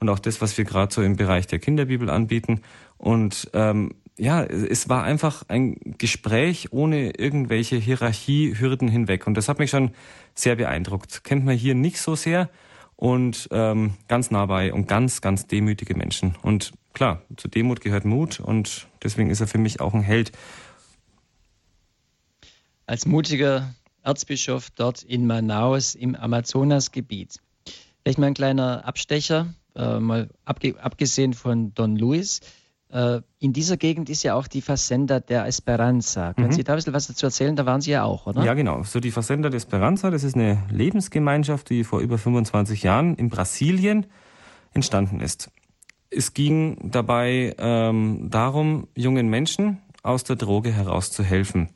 und auch das, was wir gerade so im Bereich der Kinderbibel anbieten. Und ähm, ja, es war einfach ein Gespräch ohne irgendwelche Hierarchiehürden hinweg. Und das hat mich schon sehr beeindruckt. Kennt man hier nicht so sehr und ähm, ganz nah bei und ganz, ganz demütige Menschen. Und klar, zu Demut gehört Mut und deswegen ist er für mich auch ein Held. Als mutiger Erzbischof dort in Manaus im Amazonasgebiet. Vielleicht mal ein kleiner Abstecher äh, mal abgesehen von Don Luis, in dieser Gegend ist ja auch die Fazenda der Esperanza. Können mhm. Sie da ein bisschen was dazu erzählen? Da waren Sie ja auch, oder? Ja, genau. So die Fazenda der Esperanza, das ist eine Lebensgemeinschaft, die vor über 25 Jahren in Brasilien entstanden ist. Es ging dabei ähm, darum, jungen Menschen aus der Droge herauszuhelfen.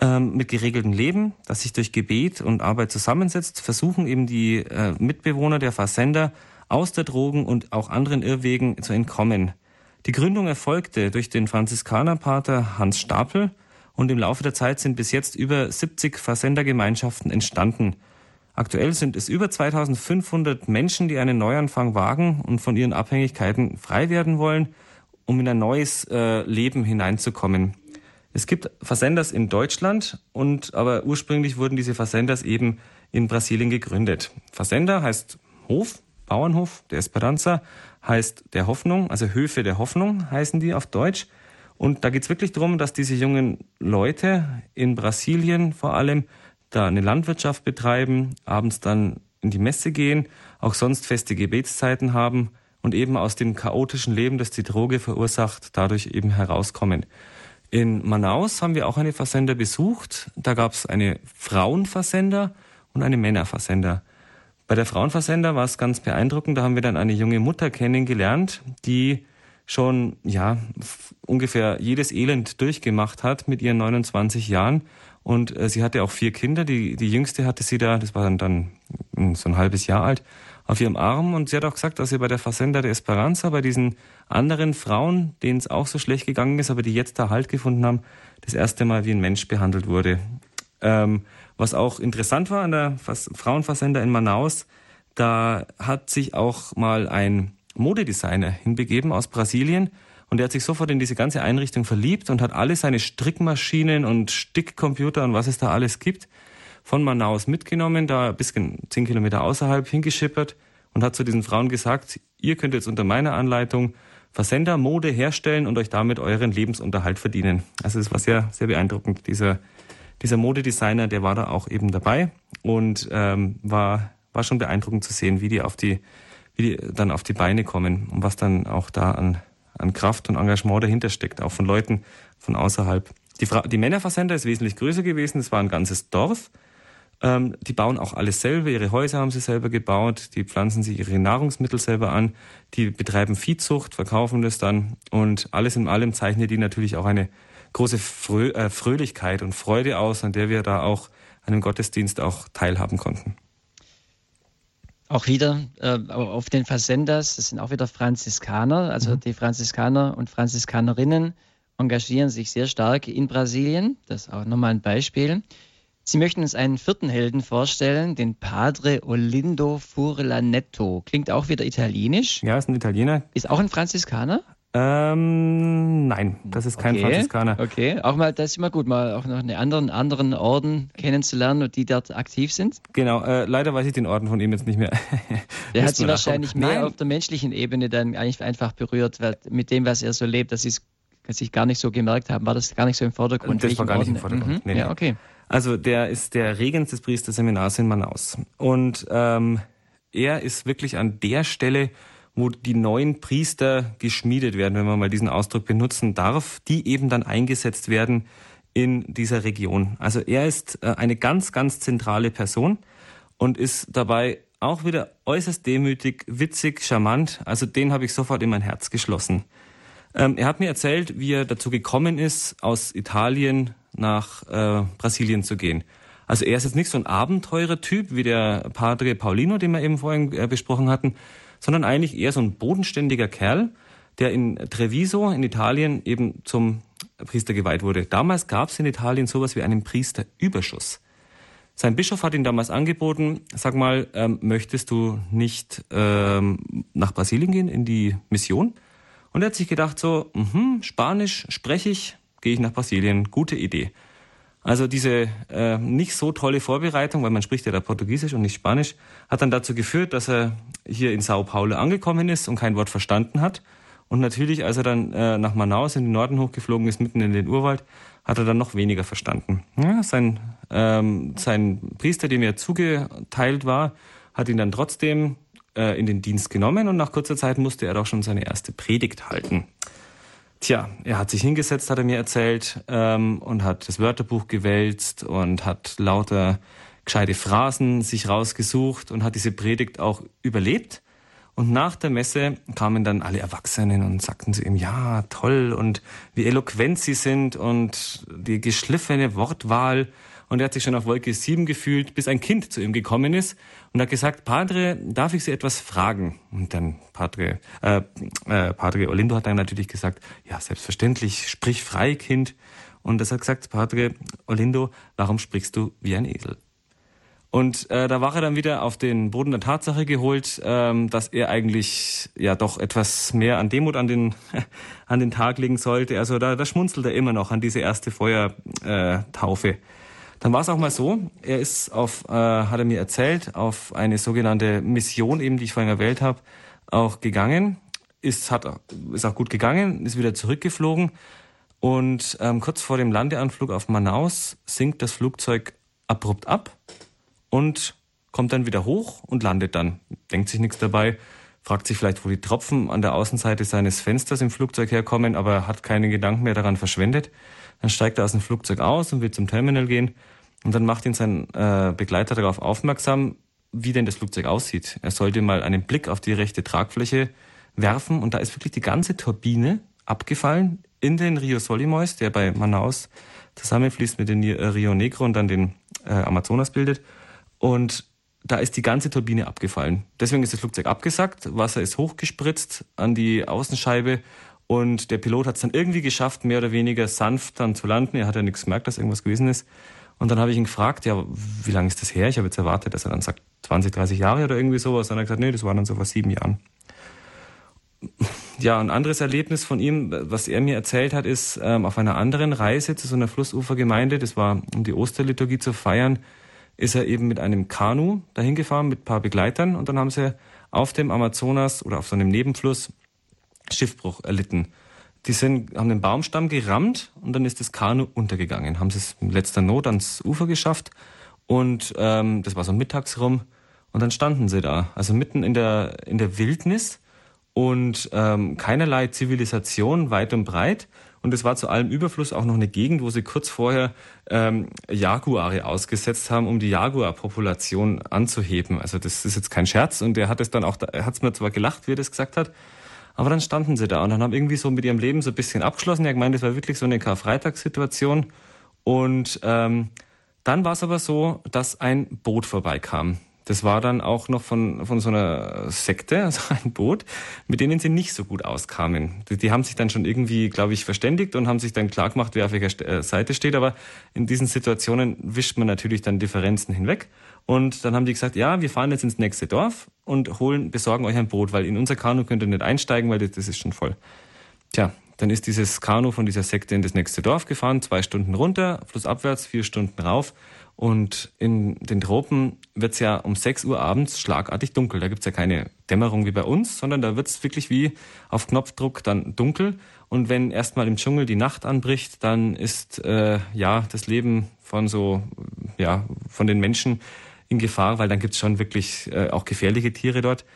Ähm, mit geregeltem Leben, das sich durch Gebet und Arbeit zusammensetzt, versuchen eben die äh, Mitbewohner der Fazenda aus der Drogen und auch anderen Irrwegen zu entkommen. Die Gründung erfolgte durch den Franziskanerpater Hans Stapel und im Laufe der Zeit sind bis jetzt über 70 Versendergemeinschaften entstanden. Aktuell sind es über 2500 Menschen, die einen Neuanfang wagen und von ihren Abhängigkeiten frei werden wollen, um in ein neues äh, Leben hineinzukommen. Es gibt Versenders in Deutschland und aber ursprünglich wurden diese Versenders eben in Brasilien gegründet. Versender heißt Hof, Bauernhof der Esperanza heißt der Hoffnung, also Höfe der Hoffnung heißen die auf Deutsch. Und da geht es wirklich darum, dass diese jungen Leute in Brasilien vor allem da eine Landwirtschaft betreiben, abends dann in die Messe gehen, auch sonst feste Gebetszeiten haben und eben aus dem chaotischen Leben, das die Droge verursacht, dadurch eben herauskommen. In Manaus haben wir auch eine Versender besucht. Da gab es eine Frauenversender und eine Männerversender. Bei der Frauenversender war es ganz beeindruckend. Da haben wir dann eine junge Mutter kennengelernt, die schon ja ungefähr jedes Elend durchgemacht hat mit ihren 29 Jahren und äh, sie hatte auch vier Kinder. Die die jüngste hatte sie da, das war dann dann hm, so ein halbes Jahr alt, auf ihrem Arm und sie hat auch gesagt, dass sie bei der Versender der Esperanza bei diesen anderen Frauen, denen es auch so schlecht gegangen ist, aber die jetzt da Halt gefunden haben, das erste Mal wie ein Mensch behandelt wurde. Ähm, was auch interessant war an der Frauenversender in Manaus, da hat sich auch mal ein Modedesigner hinbegeben aus Brasilien und der hat sich sofort in diese ganze Einrichtung verliebt und hat alle seine Strickmaschinen und Stickcomputer und was es da alles gibt von Manaus mitgenommen, da ein bisschen zehn Kilometer außerhalb hingeschippert und hat zu diesen Frauen gesagt, ihr könnt jetzt unter meiner Anleitung Versender Mode herstellen und euch damit euren Lebensunterhalt verdienen. Also es war sehr, sehr beeindruckend, dieser dieser Modedesigner, der war da auch eben dabei und ähm, war, war schon beeindruckend zu sehen, wie die auf die, wie die dann auf die Beine kommen und was dann auch da an, an Kraft und Engagement dahinter steckt, auch von Leuten von außerhalb. Die, Fra die Männerversender ist wesentlich größer gewesen, es war ein ganzes Dorf. Ähm, die bauen auch alles selber, ihre Häuser haben sie selber gebaut, die pflanzen sich ihre Nahrungsmittel selber an, die betreiben Viehzucht, verkaufen das dann und alles in allem zeichnet die natürlich auch eine große Frö äh, Fröhlichkeit und Freude aus, an der wir da auch an dem Gottesdienst auch teilhaben konnten. Auch wieder äh, auf den Facendas, das sind auch wieder Franziskaner, also mhm. die Franziskaner und Franziskanerinnen engagieren sich sehr stark in Brasilien. Das ist auch nochmal ein Beispiel. Sie möchten uns einen vierten Helden vorstellen, den Padre Olindo Furlanetto. Klingt auch wieder italienisch. Ja, ist ein Italiener. Ist auch ein Franziskaner? Ähm, nein, das ist kein okay, Franziskaner. Okay, auch mal, das ist immer gut, mal auch noch einen anderen, anderen Orden kennenzulernen und die dort aktiv sind. Genau, äh, leider weiß ich den Orden von ihm jetzt nicht mehr. Der hat sie wahrscheinlich mehr nein. auf der menschlichen Ebene dann eigentlich einfach berührt, weil mit dem, was er so lebt, dass sie es sich gar nicht so gemerkt haben, war das gar nicht so im Vordergrund. Das war gar nicht im Vordergrund. Mhm. Nee, ja, okay. Also der ist der Regens des Priesterseminars in Manaus. Und ähm, er ist wirklich an der Stelle, wo die neuen Priester geschmiedet werden, wenn man mal diesen Ausdruck benutzen darf, die eben dann eingesetzt werden in dieser Region. Also er ist äh, eine ganz, ganz zentrale Person und ist dabei auch wieder äußerst demütig, witzig, charmant. Also den habe ich sofort in mein Herz geschlossen. Ähm, er hat mir erzählt, wie er dazu gekommen ist, aus Italien nach äh, Brasilien zu gehen. Also er ist jetzt nicht so ein Abenteurer-Typ wie der Padre Paulino, den wir eben vorhin äh, besprochen hatten, sondern eigentlich eher so ein bodenständiger Kerl, der in Treviso in Italien eben zum Priester geweiht wurde. Damals gab es in Italien sowas wie einen Priesterüberschuss. Sein Bischof hat ihn damals angeboten, sag mal, ähm, möchtest du nicht ähm, nach Brasilien gehen in die Mission? Und er hat sich gedacht so, mh, Spanisch spreche ich, gehe ich nach Brasilien. Gute Idee. Also diese äh, nicht so tolle Vorbereitung, weil man spricht ja da Portugiesisch und nicht Spanisch, hat dann dazu geführt, dass er hier in Sao Paulo angekommen ist und kein Wort verstanden hat. Und natürlich, als er dann äh, nach Manaus in den Norden hochgeflogen ist, mitten in den Urwald, hat er dann noch weniger verstanden. Ja, sein, ähm, sein Priester, dem er zugeteilt war, hat ihn dann trotzdem äh, in den Dienst genommen und nach kurzer Zeit musste er auch schon seine erste Predigt halten. Tja, er hat sich hingesetzt, hat er mir erzählt, ähm, und hat das Wörterbuch gewälzt und hat lauter gescheite Phrasen sich rausgesucht und hat diese Predigt auch überlebt. Und nach der Messe kamen dann alle Erwachsenen und sagten zu ihm, ja, toll und wie eloquent sie sind und die geschliffene Wortwahl und er hat sich schon auf Wolke 7 gefühlt, bis ein Kind zu ihm gekommen ist und hat gesagt, Padre, darf ich Sie etwas fragen? Und dann Padre, äh, äh, Padre Olindo hat dann natürlich gesagt, ja, selbstverständlich, sprich frei, Kind. Und das hat gesagt, Padre Olindo, warum sprichst du wie ein Esel? Und äh, da war er dann wieder auf den Boden der Tatsache geholt, ähm, dass er eigentlich ja doch etwas mehr an Demut an den an den Tag legen sollte. Also da, da schmunzelt er immer noch an diese erste Feuertaufe. Äh, dann war es auch mal so, er ist auf, äh, hat er mir erzählt, auf eine sogenannte Mission eben, die ich vorhin erwähnt habe, auch gegangen. Ist, hat, ist auch gut gegangen, ist wieder zurückgeflogen. Und ähm, kurz vor dem Landeanflug auf Manaus sinkt das Flugzeug abrupt ab und kommt dann wieder hoch und landet dann. Denkt sich nichts dabei, fragt sich vielleicht, wo die Tropfen an der Außenseite seines Fensters im Flugzeug herkommen, aber hat keine Gedanken mehr daran verschwendet. Dann steigt er aus dem Flugzeug aus und will zum Terminal gehen. Und dann macht ihn sein äh, Begleiter darauf aufmerksam, wie denn das Flugzeug aussieht. Er sollte mal einen Blick auf die rechte Tragfläche werfen und da ist wirklich die ganze Turbine abgefallen in den Rio Solimois, der bei Manaus zusammenfließt mit dem Rio Negro und dann den äh, Amazonas bildet. Und da ist die ganze Turbine abgefallen. Deswegen ist das Flugzeug abgesackt, Wasser ist hochgespritzt an die Außenscheibe und der Pilot hat es dann irgendwie geschafft, mehr oder weniger sanft dann zu landen. Er hat ja nichts gemerkt, dass irgendwas gewesen ist. Und dann habe ich ihn gefragt, ja, wie lange ist das her? Ich habe jetzt erwartet, dass er dann sagt 20, 30 Jahre oder irgendwie sowas. Und er hat gesagt, nee, das waren dann so vor sieben Jahren. Ja, ein anderes Erlebnis von ihm, was er mir erzählt hat, ist ähm, auf einer anderen Reise zu so einer Flussufergemeinde, das war um die Osterliturgie zu feiern, ist er eben mit einem Kanu dahin gefahren mit ein paar Begleitern und dann haben sie auf dem Amazonas oder auf so einem Nebenfluss Schiffbruch erlitten. Die sind, haben den Baumstamm gerammt und dann ist das Kanu untergegangen. Haben sie es in letzter Not ans Ufer geschafft und ähm, das war so mittags rum und dann standen sie da, also mitten in der, in der Wildnis und ähm, keinerlei Zivilisation weit und breit. Und es war zu allem Überfluss auch noch eine Gegend, wo sie kurz vorher ähm, Jaguare ausgesetzt haben, um die Jaguarpopulation anzuheben. Also das ist jetzt kein Scherz und er hat es dann auch, er hat es mir zwar gelacht, wie er das gesagt hat, aber dann standen sie da und dann haben irgendwie so mit ihrem Leben so ein bisschen abgeschlossen. Er gemeint, das war wirklich so eine Karfreitagssituation. Und ähm, dann war es aber so, dass ein Boot vorbeikam. Das war dann auch noch von, von so einer Sekte, also ein Boot, mit denen sie nicht so gut auskamen. Die, die haben sich dann schon irgendwie, glaube ich, verständigt und haben sich dann klar gemacht, wer auf welcher äh, Seite steht. Aber in diesen Situationen wischt man natürlich dann Differenzen hinweg. Und dann haben die gesagt, ja, wir fahren jetzt ins nächste Dorf und holen, besorgen euch ein Boot, weil in unser Kanu könnt ihr nicht einsteigen, weil das, das ist schon voll. Tja, dann ist dieses Kanu von dieser Sekte in das nächste Dorf gefahren, zwei Stunden runter, flussabwärts, vier Stunden rauf. Und in den Tropen wird es ja um 6 Uhr abends schlagartig dunkel. Da gibt es ja keine Dämmerung wie bei uns, sondern da wird es wirklich wie auf Knopfdruck dann dunkel. Und wenn erstmal im Dschungel die Nacht anbricht, dann ist äh, ja das Leben von so, ja, von den Menschen in Gefahr, weil dann gibt es schon wirklich äh, auch gefährliche Tiere dort.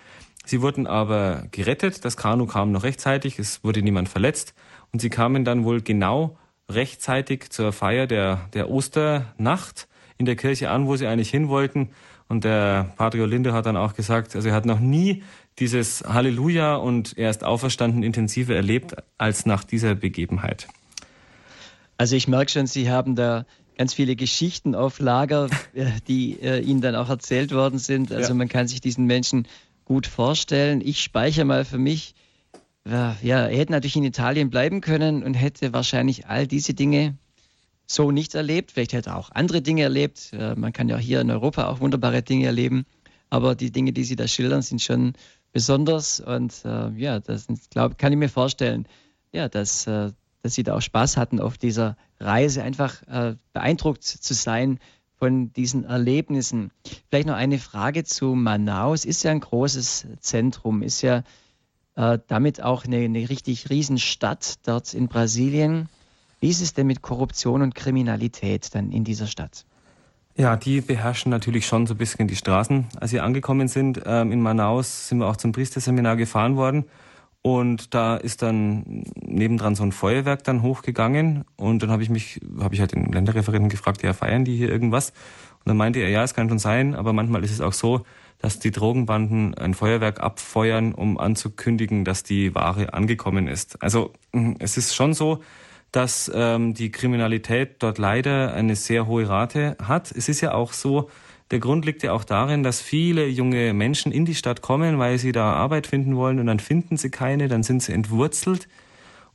Sie wurden aber gerettet, das Kanu kam noch rechtzeitig, es wurde niemand verletzt und sie kamen dann wohl genau rechtzeitig zur Feier der, der Osternacht in der Kirche an, wo sie eigentlich hin wollten. Und der Padre Linde hat dann auch gesagt, also er hat noch nie dieses Halleluja und er ist auferstanden intensiver erlebt als nach dieser Begebenheit. Also ich merke schon, Sie haben da ganz viele Geschichten auf Lager, äh, die äh, Ihnen dann auch erzählt worden sind. Also ja. man kann sich diesen Menschen gut vorstellen. Ich speichere mal für mich, ja, er hätte natürlich in Italien bleiben können und hätte wahrscheinlich all diese Dinge so nicht erlebt. Vielleicht hätte er auch andere Dinge erlebt. Äh, man kann ja hier in Europa auch wunderbare Dinge erleben. Aber die Dinge, die Sie da schildern, sind schon besonders. Und äh, ja, das glaub, kann ich mir vorstellen, ja, dass, äh, dass Sie da auch Spaß hatten auf dieser Reise, einfach äh, beeindruckt zu sein von diesen Erlebnissen. Vielleicht noch eine Frage zu Manaus. Ist ja ein großes Zentrum, ist ja äh, damit auch eine, eine richtig Riesenstadt dort in Brasilien. Wie ist es denn mit Korruption und Kriminalität dann in dieser Stadt? Ja, die beherrschen natürlich schon so ein bisschen die Straßen. Als wir angekommen sind ähm, in Manaus, sind wir auch zum Priesterseminar gefahren worden. Und da ist dann nebendran so ein Feuerwerk dann hochgegangen. Und dann habe ich mich, habe ich halt den Länderreferenten gefragt, ja, feiern die hier irgendwas? Und dann meinte er, ja, es kann schon sein, aber manchmal ist es auch so, dass die Drogenbanden ein Feuerwerk abfeuern, um anzukündigen, dass die Ware angekommen ist. Also es ist schon so, dass ähm, die Kriminalität dort leider eine sehr hohe Rate hat. Es ist ja auch so, der Grund liegt ja auch darin, dass viele junge Menschen in die Stadt kommen, weil sie da Arbeit finden wollen und dann finden sie keine, dann sind sie entwurzelt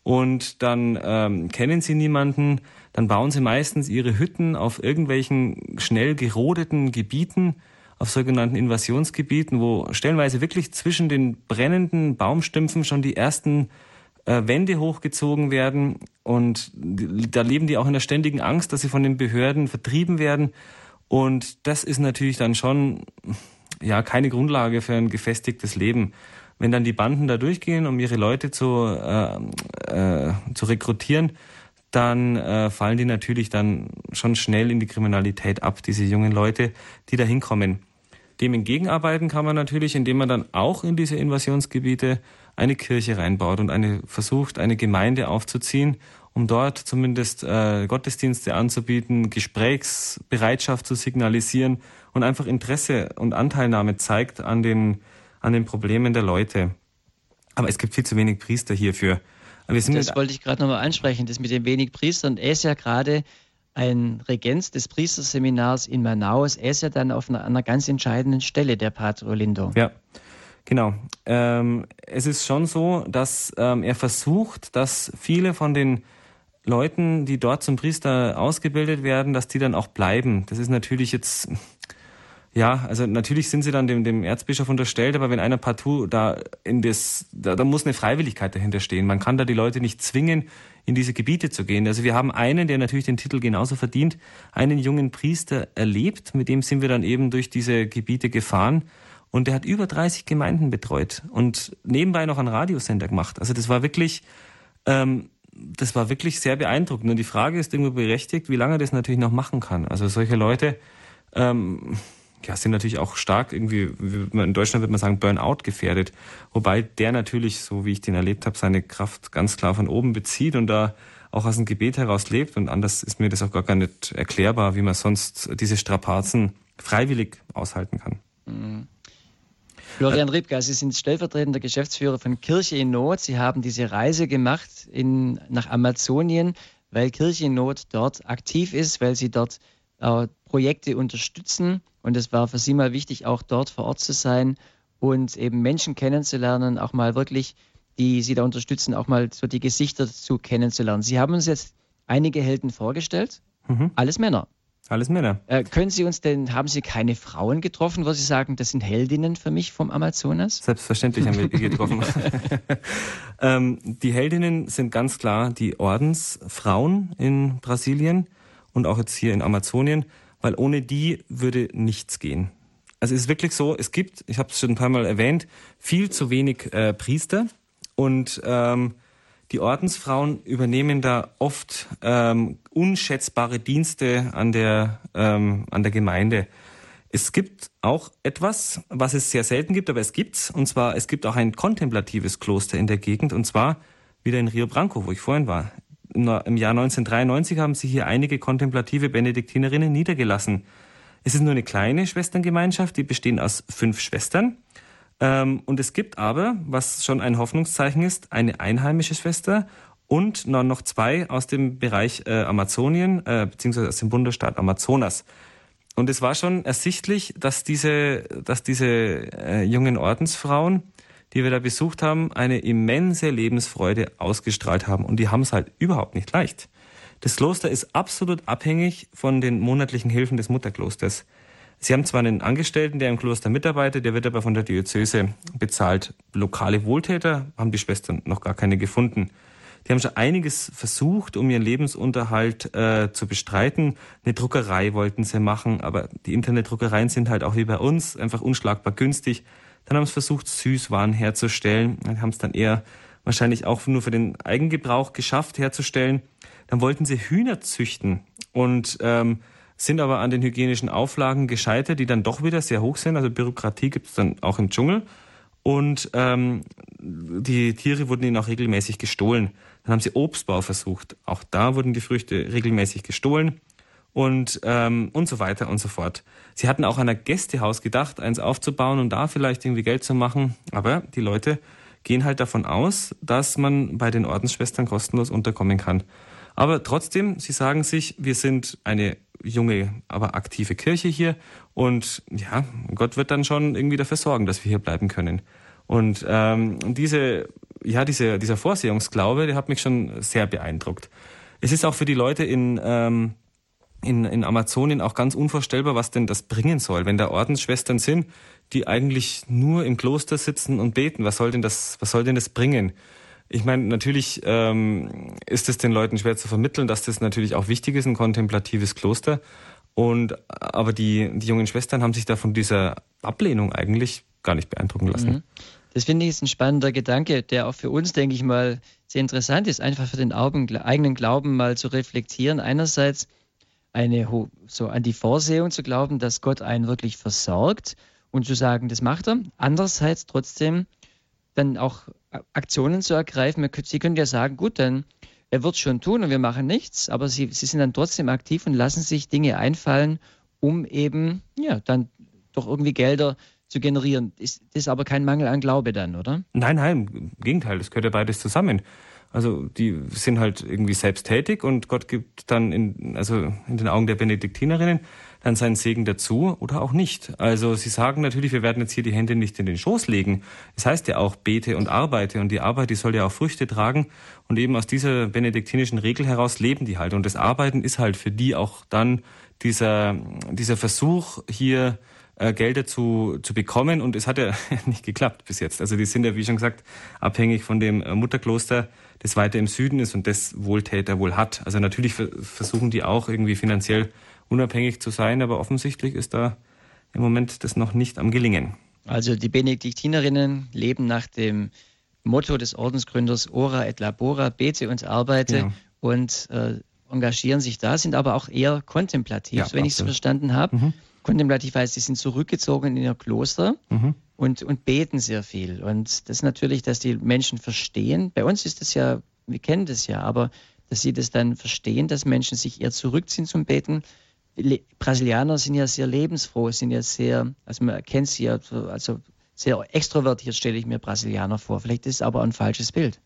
und dann ähm, kennen sie niemanden, dann bauen sie meistens ihre Hütten auf irgendwelchen schnell gerodeten Gebieten, auf sogenannten Invasionsgebieten, wo stellenweise wirklich zwischen den brennenden Baumstümpfen schon die ersten Wände hochgezogen werden und da leben die auch in der ständigen Angst, dass sie von den Behörden vertrieben werden. Und das ist natürlich dann schon ja keine Grundlage für ein gefestigtes Leben. Wenn dann die Banden da durchgehen, um ihre Leute zu, äh, äh, zu rekrutieren, dann äh, fallen die natürlich dann schon schnell in die Kriminalität ab, diese jungen Leute, die da hinkommen. Dem entgegenarbeiten kann man natürlich, indem man dann auch in diese Invasionsgebiete eine Kirche reinbaut und eine versucht, eine Gemeinde aufzuziehen, um dort zumindest äh, Gottesdienste anzubieten, Gesprächsbereitschaft zu signalisieren und einfach Interesse und Anteilnahme zeigt an den, an den Problemen der Leute. Aber es gibt viel zu wenig Priester hierfür. das wollte ich gerade nochmal ansprechen, das mit den wenig Priestern. Er ist ja gerade ein Regent des Priesterseminars in Manaus. Er ist ja dann auf einer, einer ganz entscheidenden Stelle, der Pater Olindo. Ja, genau. Ähm, es ist schon so, dass ähm, er versucht, dass viele von den Leuten, die dort zum Priester ausgebildet werden, dass die dann auch bleiben. Das ist natürlich jetzt ja, also natürlich sind sie dann dem, dem Erzbischof unterstellt, aber wenn einer partout da in das, da, da muss eine Freiwilligkeit dahinter stehen. Man kann da die Leute nicht zwingen, in diese Gebiete zu gehen. Also wir haben einen, der natürlich den Titel genauso verdient, einen jungen Priester erlebt, mit dem sind wir dann eben durch diese Gebiete gefahren und der hat über 30 Gemeinden betreut und nebenbei noch einen Radiosender gemacht. Also das war wirklich, ähm, das war wirklich sehr beeindruckend. Und die Frage ist irgendwo berechtigt, wie lange er das natürlich noch machen kann. Also solche Leute, ähm, ja, sind natürlich auch stark irgendwie, in Deutschland würde man sagen, Burnout gefährdet. Wobei der natürlich, so wie ich den erlebt habe, seine Kraft ganz klar von oben bezieht und da auch aus dem Gebet heraus lebt. Und anders ist mir das auch gar nicht erklärbar, wie man sonst diese Strapazen freiwillig aushalten kann. Mhm. Florian Ribka, Sie sind stellvertretender Geschäftsführer von Kirche in Not. Sie haben diese Reise gemacht in, nach Amazonien, weil Kirche in Not dort aktiv ist, weil sie dort äh, Projekte unterstützen. Und es war für Sie mal wichtig, auch dort vor Ort zu sein und eben Menschen kennenzulernen, auch mal wirklich, die Sie da unterstützen, auch mal so die Gesichter zu kennenzulernen. Sie haben uns jetzt einige Helden vorgestellt, mhm. alles Männer. Alles Männer. Äh, können Sie uns denn, haben Sie keine Frauen getroffen, wo Sie sagen, das sind Heldinnen für mich vom Amazonas? Selbstverständlich haben wir die getroffen. ähm, die Heldinnen sind ganz klar die Ordensfrauen in Brasilien und auch jetzt hier in Amazonien, weil ohne die würde nichts gehen. Also es ist wirklich so, es gibt, ich habe es schon ein paar Mal erwähnt, viel zu wenig äh, Priester und ähm, die Ordensfrauen übernehmen da oft ähm, unschätzbare Dienste an der, ähm, an der Gemeinde. Es gibt auch etwas, was es sehr selten gibt, aber es gibt's. Und zwar, es gibt auch ein kontemplatives Kloster in der Gegend, und zwar wieder in Rio Branco, wo ich vorhin war. Im Jahr 1993 haben sich hier einige kontemplative Benediktinerinnen niedergelassen. Es ist nur eine kleine Schwesterngemeinschaft, die bestehen aus fünf Schwestern. Ähm, und es gibt aber, was schon ein Hoffnungszeichen ist, eine einheimische Schwester und noch zwei aus dem Bereich äh, Amazonien, äh, beziehungsweise aus dem Bundesstaat Amazonas. Und es war schon ersichtlich, dass diese, dass diese äh, jungen Ordensfrauen, die wir da besucht haben, eine immense Lebensfreude ausgestrahlt haben. Und die haben es halt überhaupt nicht leicht. Das Kloster ist absolut abhängig von den monatlichen Hilfen des Mutterklosters. Sie haben zwar einen Angestellten, der im Kloster mitarbeitet, der wird aber von der Diözese bezahlt. Lokale Wohltäter haben die Schwestern noch gar keine gefunden. Die haben schon einiges versucht, um ihren Lebensunterhalt äh, zu bestreiten. Eine Druckerei wollten sie machen, aber die Internetdruckereien sind halt auch wie bei uns einfach unschlagbar günstig. Dann haben sie versucht, Süßwaren herzustellen. Dann haben es dann eher wahrscheinlich auch nur für den Eigengebrauch geschafft herzustellen. Dann wollten sie Hühner züchten und ähm, sind aber an den hygienischen Auflagen gescheitert, die dann doch wieder sehr hoch sind. Also Bürokratie gibt es dann auch im Dschungel. Und ähm, die Tiere wurden ihnen auch regelmäßig gestohlen. Dann haben sie Obstbau versucht. Auch da wurden die Früchte regelmäßig gestohlen und, ähm, und so weiter und so fort. Sie hatten auch an ein Gästehaus gedacht, eins aufzubauen und da vielleicht irgendwie Geld zu machen. Aber die Leute gehen halt davon aus, dass man bei den Ordensschwestern kostenlos unterkommen kann. Aber trotzdem, sie sagen sich, wir sind eine junge, aber aktive Kirche hier und ja, Gott wird dann schon irgendwie dafür sorgen, dass wir hier bleiben können. Und ähm, diese, ja, diese, dieser Vorsehungsglaube, der hat mich schon sehr beeindruckt. Es ist auch für die Leute in, ähm, in, in Amazonien auch ganz unvorstellbar, was denn das bringen soll, wenn da Ordensschwestern sind, die eigentlich nur im Kloster sitzen und beten. Was soll denn das, was soll denn das bringen? Ich meine, natürlich ähm, ist es den Leuten schwer zu vermitteln, dass das natürlich auch wichtig ist, ein kontemplatives Kloster. Und aber die, die jungen Schwestern haben sich da von dieser Ablehnung eigentlich gar nicht beeindrucken lassen. Mhm. Das finde ich ist ein spannender Gedanke, der auch für uns, denke ich mal, sehr interessant ist, einfach für den eigenen Glauben mal zu reflektieren. Einerseits eine so an die Vorsehung zu glauben, dass Gott einen wirklich versorgt und zu sagen, das macht er. Andererseits trotzdem dann auch Aktionen zu ergreifen. Sie können ja sagen, gut, dann er wird schon tun und wir machen nichts, aber sie, sie sind dann trotzdem aktiv und lassen sich Dinge einfallen, um eben ja dann doch irgendwie Gelder zu generieren. Ist das aber kein Mangel an Glaube dann, oder? Nein, nein, im Gegenteil, das gehört ja beides zusammen. Also die sind halt irgendwie selbsttätig und Gott gibt dann in, also in den Augen der Benediktinerinnen dann seinen Segen dazu oder auch nicht. Also sie sagen natürlich, wir werden jetzt hier die Hände nicht in den Schoß legen. Es das heißt ja auch, bete und arbeite. Und die Arbeit, die soll ja auch Früchte tragen. Und eben aus dieser benediktinischen Regel heraus leben die halt. Und das Arbeiten ist halt für die auch dann dieser, dieser Versuch, hier äh, Gelder zu, zu bekommen. Und es hat ja nicht geklappt bis jetzt. Also die sind ja, wie schon gesagt, abhängig von dem äh, Mutterkloster, das weiter im Süden ist und das Wohltäter wohl hat. Also natürlich versuchen die auch irgendwie finanziell unabhängig zu sein, aber offensichtlich ist da im Moment das noch nicht am Gelingen. Also die Benediktinerinnen leben nach dem Motto des Ordensgründers Ora et Labora, bete und arbeite ja. und äh, engagieren sich da, sind aber auch eher kontemplativ, ja, so wenn ich es verstanden habe. Mhm. Kontemplativ heißt, sie sind zurückgezogen in ihr Kloster mhm. und, und beten sehr viel. Und das ist natürlich, dass die Menschen verstehen. Bei uns ist das ja, wir kennen das ja, aber dass sie das dann verstehen, dass Menschen sich eher zurückziehen zum Beten, Le Brasilianer sind ja sehr lebensfroh, sind ja sehr, also man erkennt sie ja, also sehr extrovertiert stelle ich mir Brasilianer vor. Vielleicht ist es aber ein falsches Bild.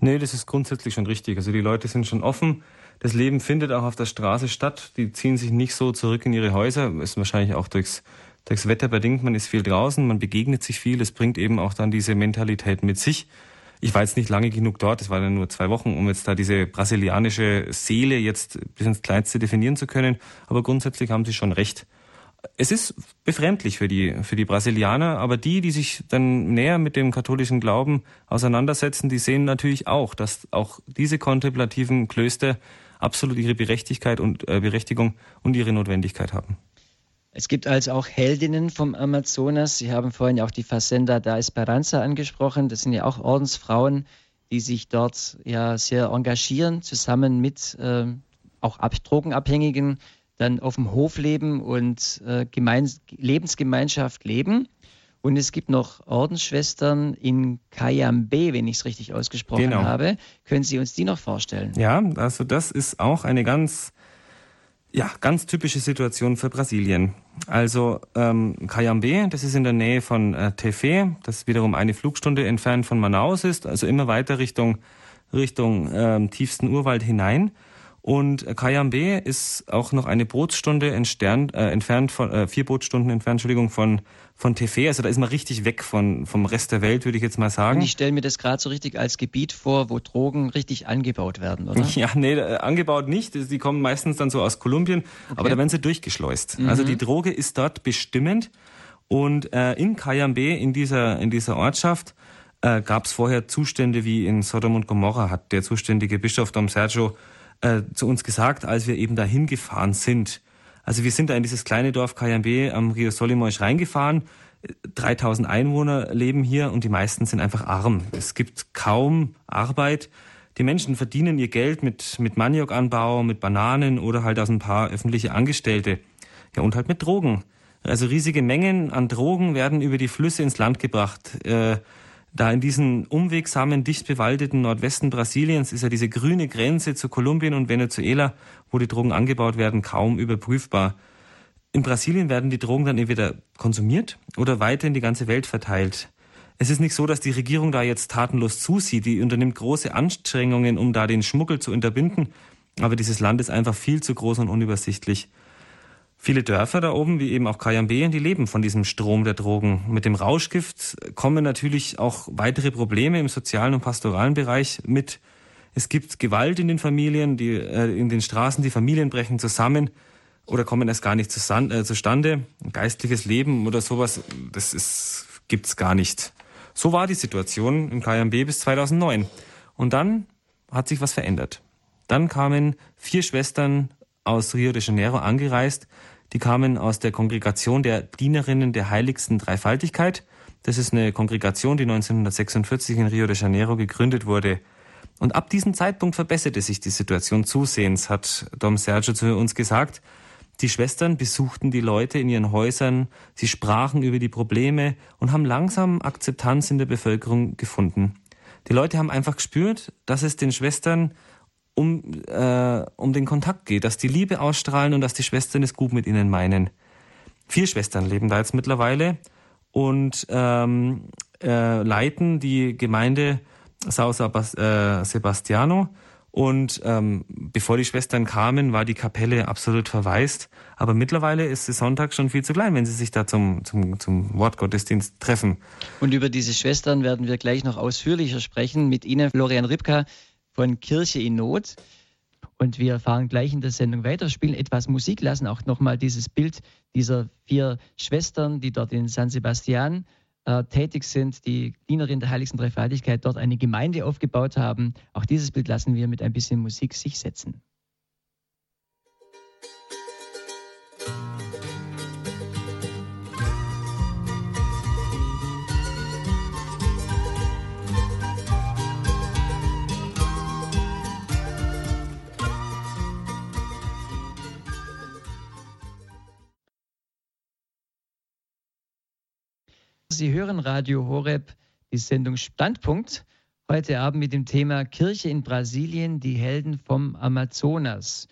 Nee, das ist grundsätzlich schon richtig. Also die Leute sind schon offen. Das Leben findet auch auf der Straße statt. Die ziehen sich nicht so zurück in ihre Häuser. Ist wahrscheinlich auch durchs, durchs Wetter bedingt. Man ist viel draußen, man begegnet sich viel. Das bringt eben auch dann diese Mentalität mit sich. Ich war jetzt nicht lange genug dort, es waren ja nur zwei Wochen, um jetzt da diese brasilianische Seele jetzt bis ins Kleinste definieren zu können. Aber grundsätzlich haben Sie schon recht. Es ist befremdlich für die, für die Brasilianer, aber die, die sich dann näher mit dem katholischen Glauben auseinandersetzen, die sehen natürlich auch, dass auch diese kontemplativen Klöster absolut ihre Berechtigkeit und äh, Berechtigung und ihre Notwendigkeit haben. Es gibt also auch Heldinnen vom Amazonas. Sie haben vorhin ja auch die Facenda da Esperanza angesprochen. Das sind ja auch Ordensfrauen, die sich dort ja sehr engagieren, zusammen mit äh, auch Drogenabhängigen dann auf dem Hof leben und äh, Gemeins Lebensgemeinschaft leben. Und es gibt noch Ordensschwestern in Kayambe, wenn ich es richtig ausgesprochen genau. habe. Können Sie uns die noch vorstellen? Ja, also das ist auch eine ganz, ja, ganz typische Situation für Brasilien. Also ähm, Kayambe, das ist in der Nähe von äh, Tefe, das wiederum eine Flugstunde entfernt von Manaus ist, also immer weiter Richtung Richtung ähm, tiefsten Urwald hinein. Und Kayambe ist auch noch eine Bootsstunde entfernt, äh, entfernt von, äh, vier Bootstunden entfernt, Entschuldigung, von, von Tefe. Also da ist man richtig weg von, vom Rest der Welt, würde ich jetzt mal sagen. Und ich stelle mir das gerade so richtig als Gebiet vor, wo Drogen richtig angebaut werden, oder? Ja, nee, äh, angebaut nicht. Die kommen meistens dann so aus Kolumbien, okay. aber da werden sie durchgeschleust. Mhm. Also die Droge ist dort bestimmend. Und äh, in Kayambe, in dieser, in dieser Ortschaft, äh, gab es vorher Zustände wie in Sodom und Gomorra, hat der zuständige Bischof Dom Sergio äh, zu uns gesagt, als wir eben dahin gefahren sind. Also wir sind da in dieses kleine Dorf Cayambe am Rio Solimões reingefahren. 3000 Einwohner leben hier und die meisten sind einfach arm. Es gibt kaum Arbeit. Die Menschen verdienen ihr Geld mit, mit Maniokanbau, mit Bananen oder halt aus ein paar öffentliche Angestellte. Ja, und halt mit Drogen. Also riesige Mengen an Drogen werden über die Flüsse ins Land gebracht. Äh, da in diesen umwegsamen, dicht bewaldeten Nordwesten Brasiliens ist ja diese grüne Grenze zu Kolumbien und Venezuela, wo die Drogen angebaut werden, kaum überprüfbar. In Brasilien werden die Drogen dann entweder konsumiert oder weiter in die ganze Welt verteilt. Es ist nicht so, dass die Regierung da jetzt tatenlos zusieht. Die unternimmt große Anstrengungen, um da den Schmuggel zu unterbinden. Aber dieses Land ist einfach viel zu groß und unübersichtlich. Viele Dörfer da oben, wie eben auch Kayambe, die leben von diesem Strom der Drogen. Mit dem Rauschgift kommen natürlich auch weitere Probleme im sozialen und pastoralen Bereich mit. Es gibt Gewalt in den Familien, die, äh, in den Straßen, die Familien brechen zusammen oder kommen erst gar nicht äh, zustande. Geistliches Leben oder sowas, das ist, gibt's gar nicht. So war die Situation in Kayambe bis 2009. Und dann hat sich was verändert. Dann kamen vier Schwestern aus Rio de Janeiro angereist. Die kamen aus der Kongregation der Dienerinnen der heiligsten Dreifaltigkeit. Das ist eine Kongregation, die 1946 in Rio de Janeiro gegründet wurde. Und ab diesem Zeitpunkt verbesserte sich die Situation zusehends, hat Dom Sergio zu uns gesagt. Die Schwestern besuchten die Leute in ihren Häusern, sie sprachen über die Probleme und haben langsam Akzeptanz in der Bevölkerung gefunden. Die Leute haben einfach gespürt, dass es den Schwestern um, äh, um den Kontakt geht, dass die Liebe ausstrahlen und dass die Schwestern es gut mit ihnen meinen. Vier Schwestern leben da jetzt mittlerweile und ähm, äh, leiten die Gemeinde Sao äh, Sebastiano. Und ähm, bevor die Schwestern kamen, war die Kapelle absolut verwaist. Aber mittlerweile ist es Sonntag schon viel zu klein, wenn sie sich da zum, zum, zum Wortgottesdienst treffen. Und über diese Schwestern werden wir gleich noch ausführlicher sprechen mit Ihnen, Florian Ripka von Kirche in Not. Und wir fahren gleich in der Sendung weiter, spielen etwas Musik, lassen auch nochmal dieses Bild dieser vier Schwestern, die dort in San Sebastian äh, tätig sind, die Dienerin der Heiligsten Dreifaltigkeit dort eine Gemeinde aufgebaut haben. Auch dieses Bild lassen wir mit ein bisschen Musik sich setzen. Sie hören Radio Horeb, die Sendung Standpunkt. Heute Abend mit dem Thema Kirche in Brasilien, die Helden vom Amazonas.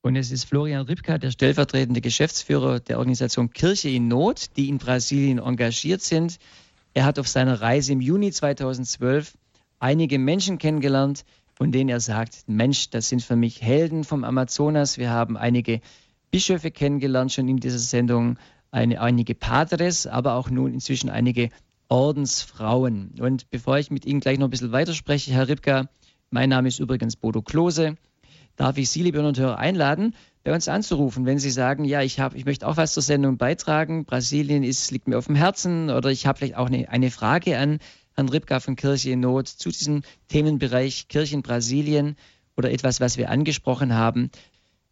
Und es ist Florian Ripka, der stellvertretende Geschäftsführer der Organisation Kirche in Not, die in Brasilien engagiert sind. Er hat auf seiner Reise im Juni 2012 einige Menschen kennengelernt, von denen er sagt, Mensch, das sind für mich Helden vom Amazonas. Wir haben einige Bischöfe kennengelernt schon in dieser Sendung, eine, einige Padres, aber auch nun inzwischen einige Ordensfrauen. Und bevor ich mit Ihnen gleich noch ein bisschen weiterspreche, Herr Ripka, mein Name ist übrigens Bodo Klose, darf ich Sie, liebe Hörer und Hörer, einladen, bei uns anzurufen, wenn Sie sagen, ja, ich, hab, ich möchte auch was zur Sendung beitragen, Brasilien ist, liegt mir auf dem Herzen oder ich habe vielleicht auch eine, eine Frage an Herrn Ripka von Kirche in Not zu diesem Themenbereich Kirche in Brasilien oder etwas, was wir angesprochen haben.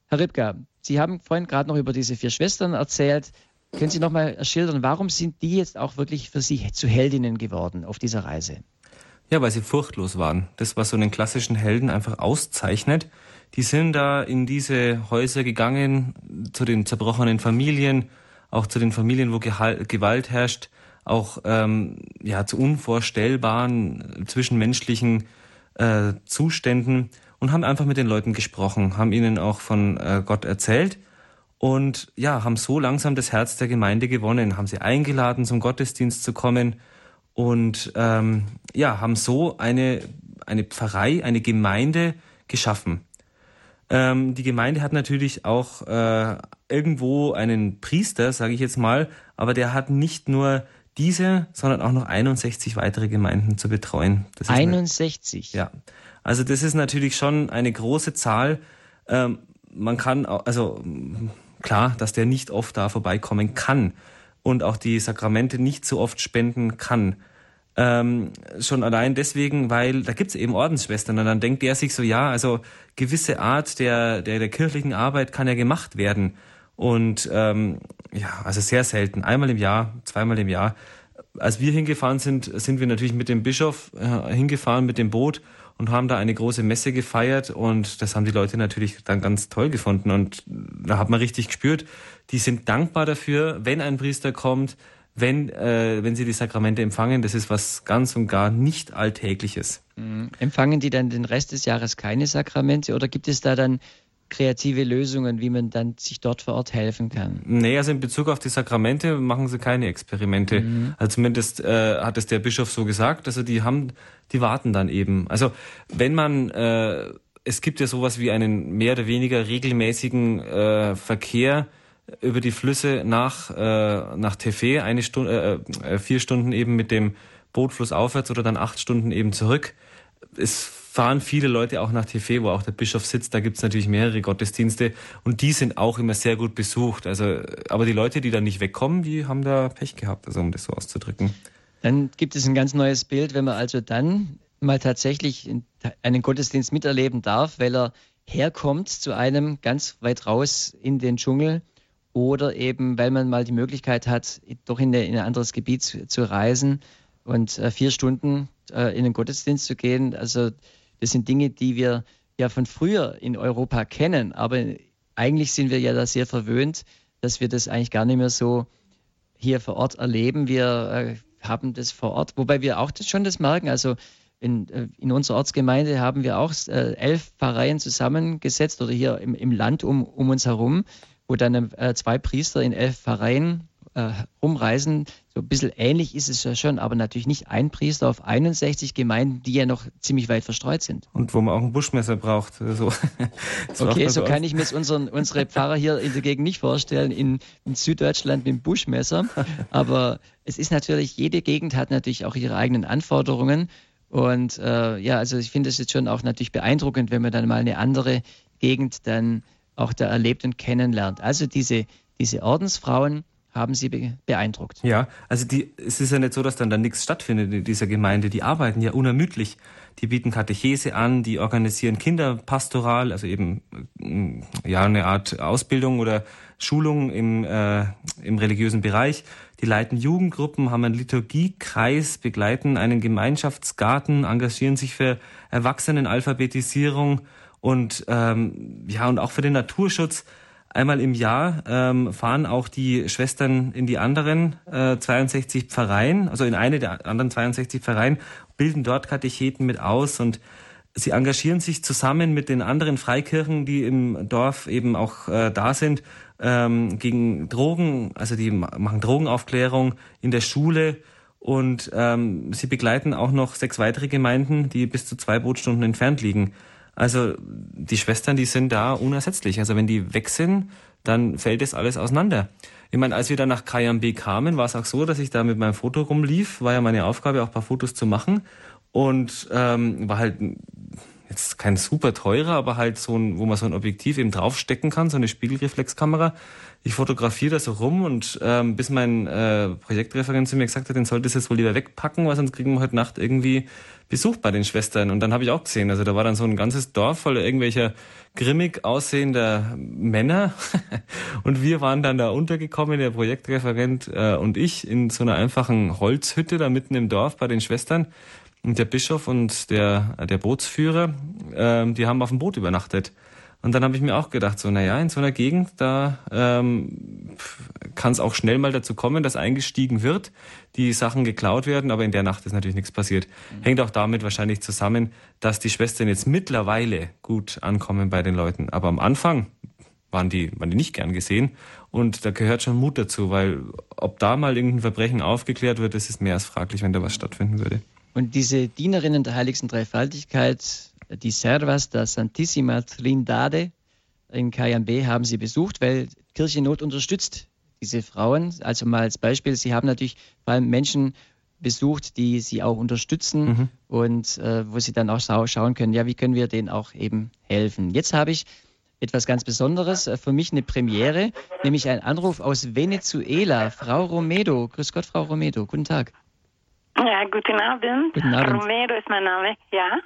Herr Ripka, Sie haben vorhin gerade noch über diese vier Schwestern erzählt. Können Sie noch mal schildern, warum sind die jetzt auch wirklich für Sie zu Heldinnen geworden auf dieser Reise? Ja, weil sie furchtlos waren. Das, was so einen klassischen Helden einfach auszeichnet. Die sind da in diese Häuser gegangen, zu den zerbrochenen Familien, auch zu den Familien, wo Gewalt herrscht, auch ähm, ja, zu unvorstellbaren zwischenmenschlichen äh, Zuständen und haben einfach mit den Leuten gesprochen, haben ihnen auch von äh, Gott erzählt und ja, haben so langsam das Herz der Gemeinde gewonnen, haben sie eingeladen, zum Gottesdienst zu kommen und ähm, ja, haben so eine, eine Pfarrei, eine Gemeinde geschaffen. Ähm, die Gemeinde hat natürlich auch äh, irgendwo einen Priester, sage ich jetzt mal, aber der hat nicht nur diese, sondern auch noch 61 weitere Gemeinden zu betreuen. 61? Eine, ja. Also das ist natürlich schon eine große Zahl. Ähm, man kann, also klar, dass der nicht oft da vorbeikommen kann und auch die Sakramente nicht so oft spenden kann. Ähm, schon allein deswegen, weil da gibt's eben Ordensschwestern und dann denkt der sich so, ja, also gewisse Art der, der, der kirchlichen Arbeit kann ja gemacht werden. Und ähm, ja, also sehr selten, einmal im Jahr, zweimal im Jahr. Als wir hingefahren sind, sind wir natürlich mit dem Bischof äh, hingefahren, mit dem Boot und haben da eine große Messe gefeiert und das haben die Leute natürlich dann ganz toll gefunden und da hat man richtig gespürt, die sind dankbar dafür, wenn ein Priester kommt, wenn, äh, wenn sie die Sakramente empfangen. Das ist was ganz und gar nicht Alltägliches. Mhm. Empfangen die dann den Rest des Jahres keine Sakramente oder gibt es da dann kreative Lösungen, wie man dann sich dort vor Ort helfen kann? Nee, also in Bezug auf die Sakramente machen sie keine Experimente. Mhm. Also zumindest äh, hat es der Bischof so gesagt. Also die haben, die warten dann eben. Also wenn man äh, es gibt ja sowas wie einen mehr oder weniger regelmäßigen äh, Verkehr über die Flüsse nach äh, nach Tefe, eine Stunde, äh, äh, vier Stunden eben mit dem Bootfluss aufwärts oder dann acht Stunden eben zurück. Es fahren viele Leute auch nach TV, wo auch der Bischof sitzt. Da gibt's natürlich mehrere Gottesdienste und die sind auch immer sehr gut besucht. Also, aber die Leute, die da nicht wegkommen, die haben da Pech gehabt, also um das so auszudrücken. Dann gibt es ein ganz neues Bild, wenn man also dann mal tatsächlich einen Gottesdienst miterleben darf, weil er herkommt zu einem ganz weit raus in den Dschungel oder eben, weil man mal die Möglichkeit hat, doch in, ein anderes Gebiet zu, zu reisen und äh, vier Stunden äh, in den Gottesdienst zu gehen. Also das sind Dinge, die wir ja von früher in Europa kennen, aber eigentlich sind wir ja da sehr verwöhnt, dass wir das eigentlich gar nicht mehr so hier vor Ort erleben. Wir äh, haben das vor Ort, wobei wir auch das schon das merken. Also in, äh, in unserer Ortsgemeinde haben wir auch äh, elf Pfarreien zusammengesetzt oder hier im, im Land um, um uns herum, wo dann äh, zwei Priester in elf Pfarreien äh, rumreisen. So ein bisschen ähnlich ist es ja schon, aber natürlich nicht ein Priester auf 61 Gemeinden, die ja noch ziemlich weit verstreut sind. Und wo man auch ein Buschmesser braucht. So. okay, so kann ich mir unseren, unsere Pfarrer hier in der Gegend nicht vorstellen, in, in Süddeutschland mit dem Buschmesser. Aber es ist natürlich, jede Gegend hat natürlich auch ihre eigenen Anforderungen. Und äh, ja, also ich finde es jetzt schon auch natürlich beeindruckend, wenn man dann mal eine andere Gegend dann auch da erlebt und kennenlernt. Also diese, diese Ordensfrauen, haben Sie beeindruckt? Ja, also die, es ist ja nicht so, dass dann da nichts stattfindet in dieser Gemeinde. Die arbeiten ja unermüdlich. Die bieten Katechese an, die organisieren Kinderpastoral, also eben mm, ja eine Art Ausbildung oder Schulung im, äh, im religiösen Bereich. Die leiten Jugendgruppen, haben einen Liturgiekreis, begleiten einen Gemeinschaftsgarten, engagieren sich für Erwachsenenalphabetisierung und ähm, ja und auch für den Naturschutz. Einmal im Jahr ähm, fahren auch die Schwestern in die anderen äh, 62 Pfarreien, also in eine der anderen 62 Pfarreien, bilden dort Katecheten mit aus und sie engagieren sich zusammen mit den anderen Freikirchen, die im Dorf eben auch äh, da sind, ähm, gegen Drogen, also die machen Drogenaufklärung in der Schule Und ähm, sie begleiten auch noch sechs weitere Gemeinden, die bis zu zwei Bootstunden entfernt liegen. Also die Schwestern, die sind da unersetzlich. Also wenn die weg sind, dann fällt das alles auseinander. Ich meine, als wir dann nach Kayambe kamen, war es auch so, dass ich da mit meinem Foto rumlief. War ja meine Aufgabe, auch paar Fotos zu machen. Und ähm, war halt jetzt kein super teurer, aber halt so ein, wo man so ein Objektiv eben draufstecken kann, so eine Spiegelreflexkamera. Ich fotografiere da so rum und ähm, bis mein äh, Projektreferent zu mir gesagt hat, den sollte es jetzt wohl lieber wegpacken, weil sonst kriegen wir heute Nacht irgendwie Besuch bei den Schwestern. Und dann habe ich auch gesehen, also da war dann so ein ganzes Dorf voller irgendwelcher grimmig aussehender Männer. und wir waren dann da untergekommen, der Projektreferent äh, und ich, in so einer einfachen Holzhütte da mitten im Dorf bei den Schwestern. Und der Bischof und der, der Bootsführer, ähm, die haben auf dem Boot übernachtet. Und dann habe ich mir auch gedacht, so, naja, in so einer Gegend, da ähm, kann es auch schnell mal dazu kommen, dass eingestiegen wird, die Sachen geklaut werden, aber in der Nacht ist natürlich nichts passiert. Mhm. Hängt auch damit wahrscheinlich zusammen, dass die Schwestern jetzt mittlerweile gut ankommen bei den Leuten. Aber am Anfang waren die, waren die nicht gern gesehen. Und da gehört schon Mut dazu, weil ob da mal irgendein Verbrechen aufgeklärt wird, das ist mehr als fraglich, wenn da was stattfinden würde. Und diese Dienerinnen der heiligsten Dreifaltigkeit, die Servas der Santissima Trindade in Cayambe haben sie besucht, weil Kirche Not unterstützt diese Frauen. Also mal als Beispiel, sie haben natürlich vor allem Menschen besucht, die sie auch unterstützen mhm. und äh, wo sie dann auch schau schauen können, ja, wie können wir denen auch eben helfen. Jetzt habe ich etwas ganz Besonderes, äh, für mich eine Premiere, nämlich ein Anruf aus Venezuela. Frau Romedo, grüß Gott, Frau Romedo, guten Tag. Ja, guten Abend. Guten Abend. Romero ist mein Name, ja.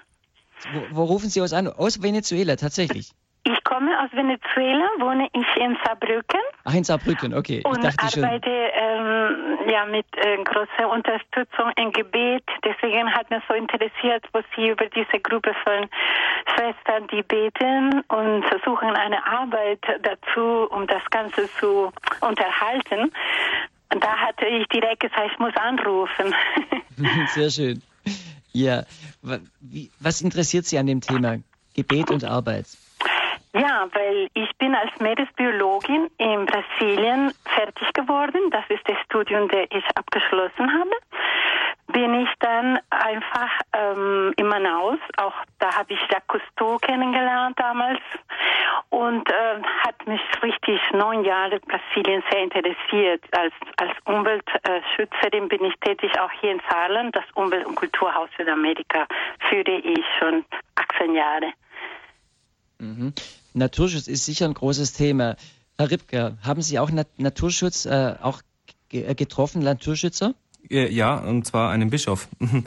Wo, wo rufen Sie aus an? Aus Venezuela, tatsächlich. Ich komme aus Venezuela, wohne ich in Saarbrücken. Ach, in Saarbrücken, okay. Ich und arbeite ähm, ja, mit äh, großer Unterstützung im Gebet. Deswegen hat mich so interessiert, was Sie über diese Gruppe von Schwestern, die beten und versuchen eine Arbeit dazu, um das Ganze zu unterhalten. Und da hatte ich direkt gesagt, ich muss anrufen. Sehr schön. Ja, was interessiert Sie an dem Thema Gebet und Arbeit? Ja, weil ich bin als Meeresbiologin in Brasilien fertig geworden. Das ist das Studium, das ich abgeschlossen habe bin ich dann einfach ähm, in Manaus, auch da habe ich Jacques Cousteau kennengelernt damals und äh, hat mich richtig neun Jahre Brasilien sehr interessiert. Als, als Umweltschützerin bin ich tätig auch hier in Saarland, das Umwelt- und Kulturhaus Südamerika führe ich schon 18 Jahre. Mhm. Naturschutz ist sicher ein großes Thema. Herr Ripke, haben Sie auch Nat Naturschutz äh, auch getroffen, Naturschützer? Äh, ja, und zwar einen Bischof.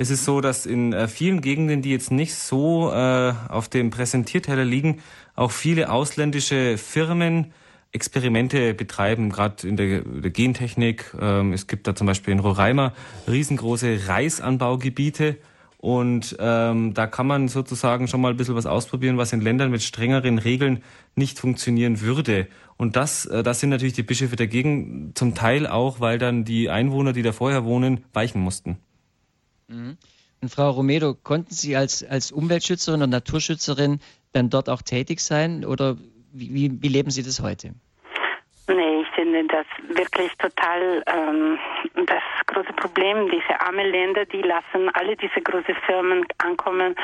Es ist so, dass in äh, vielen Gegenden, die jetzt nicht so äh, auf dem Präsentierteller liegen, auch viele ausländische Firmen Experimente betreiben, gerade in der, der Gentechnik. Ähm, es gibt da zum Beispiel in Roraima riesengroße Reisanbaugebiete und ähm, da kann man sozusagen schon mal ein bisschen was ausprobieren, was in Ländern mit strengeren Regeln nicht funktionieren würde. Und das, äh, das sind natürlich die Bischöfe dagegen, zum Teil auch, weil dann die Einwohner, die da vorher wohnen, weichen mussten. Mhm. Und Frau Romero, konnten Sie als, als Umweltschützerin und Naturschützerin dann dort auch tätig sein oder wie, wie leben Sie das heute? Nee, ich finde das wirklich total ähm, das große Problem. Diese armen Länder, die lassen alle diese großen Firmen ankommen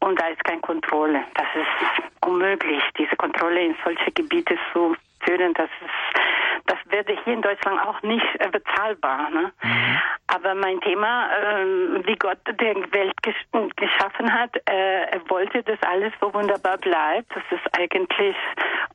und da ist keine Kontrolle. Das ist unmöglich, diese Kontrolle in solche Gebiete zu führen. Das ist das wäre hier in Deutschland auch nicht äh, bezahlbar. Ne? Mhm. Aber mein Thema, äh, wie Gott die Welt ges geschaffen hat, äh, er wollte, dass alles so wunderbar bleibt. Das ist eigentlich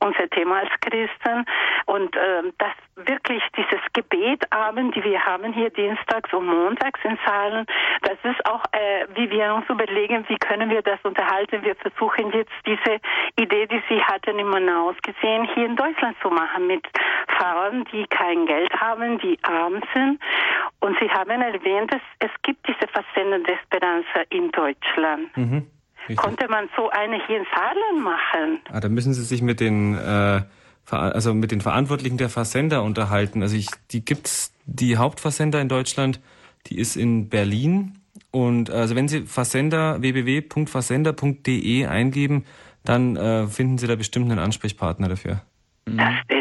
unser Thema als Christen. Und äh, das wirklich dieses Gebetabend, die wir haben hier dienstags und montags in Zahlen, das ist auch, äh, wie wir uns überlegen, wie können wir das unterhalten. Wir versuchen jetzt diese Idee, die Sie hatten in Manaus gesehen, hier in Deutschland zu machen mit Frauen, die kein Geld haben, die arm sind. Und Sie haben erwähnt, dass es gibt diese Facetten der Esperanza in Deutschland. Mhm, Konnte man so eine hier in Saarland machen? Ah, da müssen Sie sich mit den äh, also mit den Verantwortlichen der Versender unterhalten. Also ich, die gibt's die Hauptversender in Deutschland, die ist in Berlin. Und also wenn Sie Versender www.versender.de eingeben, dann äh, finden Sie da bestimmt einen Ansprechpartner dafür. Das wäre.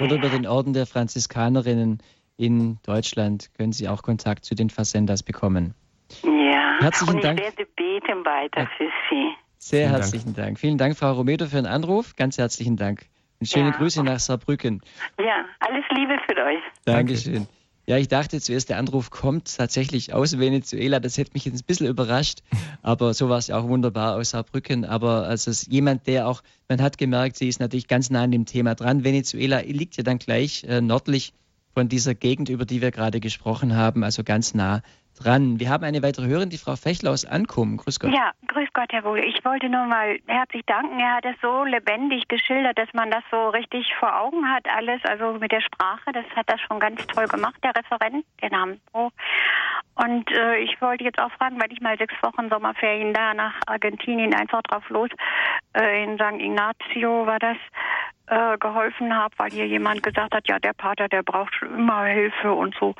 Oder über den Orden der Franziskanerinnen in Deutschland können Sie auch Kontakt zu den Versenders bekommen. Ja, Herzlichen und ich Dank. werde beten weiter für Sie. Sehr Vielen herzlichen Dank. Vielen Dank, Frau Romedo, für den Anruf. Ganz herzlichen Dank. Und schöne Ja. Grüße nach Saarbrücken. Ja, alles Liebe für euch. Dankeschön. Ja, ich dachte zuerst, der Anruf kommt tatsächlich aus Venezuela. Das hätte mich jetzt ein bisschen überrascht. Aber so war es ja auch wunderbar aus Saarbrücken. Aber also es ist jemand, der auch, man hat gemerkt, sie ist natürlich ganz nah an dem Thema dran. Venezuela liegt ja dann gleich äh, nördlich von dieser Gegend, über die wir gerade gesprochen haben, also ganz nah dran. Wir haben eine weitere Hörerin, die Frau Fechler aus Ankommen. Grüß Gott. Ja, grüß Gott, Herr Wohle. Ich wollte nur mal herzlich danken. Er hat es so lebendig geschildert, dass man das so richtig vor Augen hat, alles. Also mit der Sprache, das hat das schon ganz toll gemacht, der Referent, der Name. Und äh, ich wollte jetzt auch fragen, weil ich mal sechs Wochen Sommerferien da nach Argentinien einfach drauf los, äh, in St. Ignacio war das, äh, geholfen habe, weil hier jemand gesagt hat, ja, der Pater, der braucht schon immer Hilfe und so.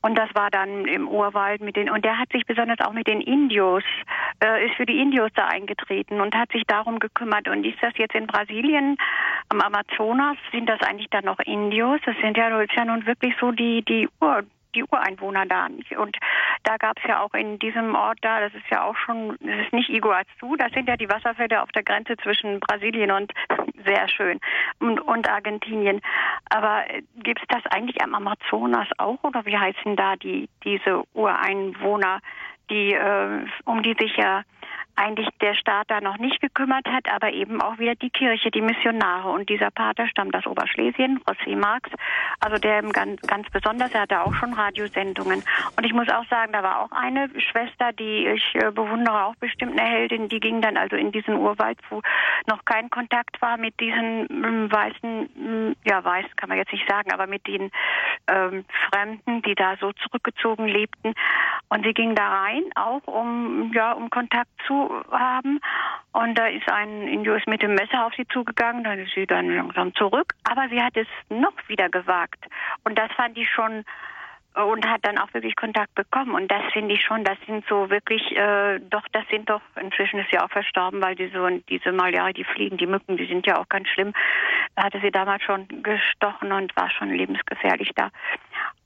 Und das war dann im Urwald mit den, und der hat sich besonders auch mit den Indios, äh, ist für die Indios da eingetreten und hat sich darum gekümmert. Und ist das jetzt in Brasilien, am Amazonas, sind das eigentlich dann noch Indios? Das sind ja, das ist ja nun wirklich so die, die Ur, die Ureinwohner da nicht. Und da gab es ja auch in diesem Ort da, das ist ja auch schon, das ist nicht Iguazu, das sind ja die Wasserfälle auf der Grenze zwischen Brasilien und sehr schön und, und Argentinien. Aber äh, gibt es das eigentlich am Amazonas auch oder wie heißen da die diese Ureinwohner, die äh, um die sich ja eigentlich der Staat da noch nicht gekümmert hat, aber eben auch wieder die Kirche, die Missionare. Und dieser Pater stammt aus Oberschlesien, José Marx, also der ganz, ganz besonders, er hatte auch schon Radiosendungen. Und ich muss auch sagen, da war auch eine Schwester, die ich äh, bewundere, auch bestimmt eine Heldin, die ging dann also in diesen Urwald, wo noch kein Kontakt war mit diesen ähm, weißen, ähm, ja weiß kann man jetzt nicht sagen, aber mit den ähm, Fremden, die da so zurückgezogen lebten. Und sie ging da rein, auch um, ja, um Kontakt zu haben. Und da ist ein Indios mit dem Messer auf sie zugegangen, dann ist sie dann langsam zurück. Aber sie hat es noch wieder gewagt. Und das fand ich schon und hat dann auch wirklich Kontakt bekommen. Und das finde ich schon, das sind so wirklich, äh, doch, das sind doch, inzwischen ist sie auch verstorben, weil die so, diese Malaria, die Fliegen, die Mücken, die sind ja auch ganz schlimm. Da hatte sie damals schon gestochen und war schon lebensgefährlich da.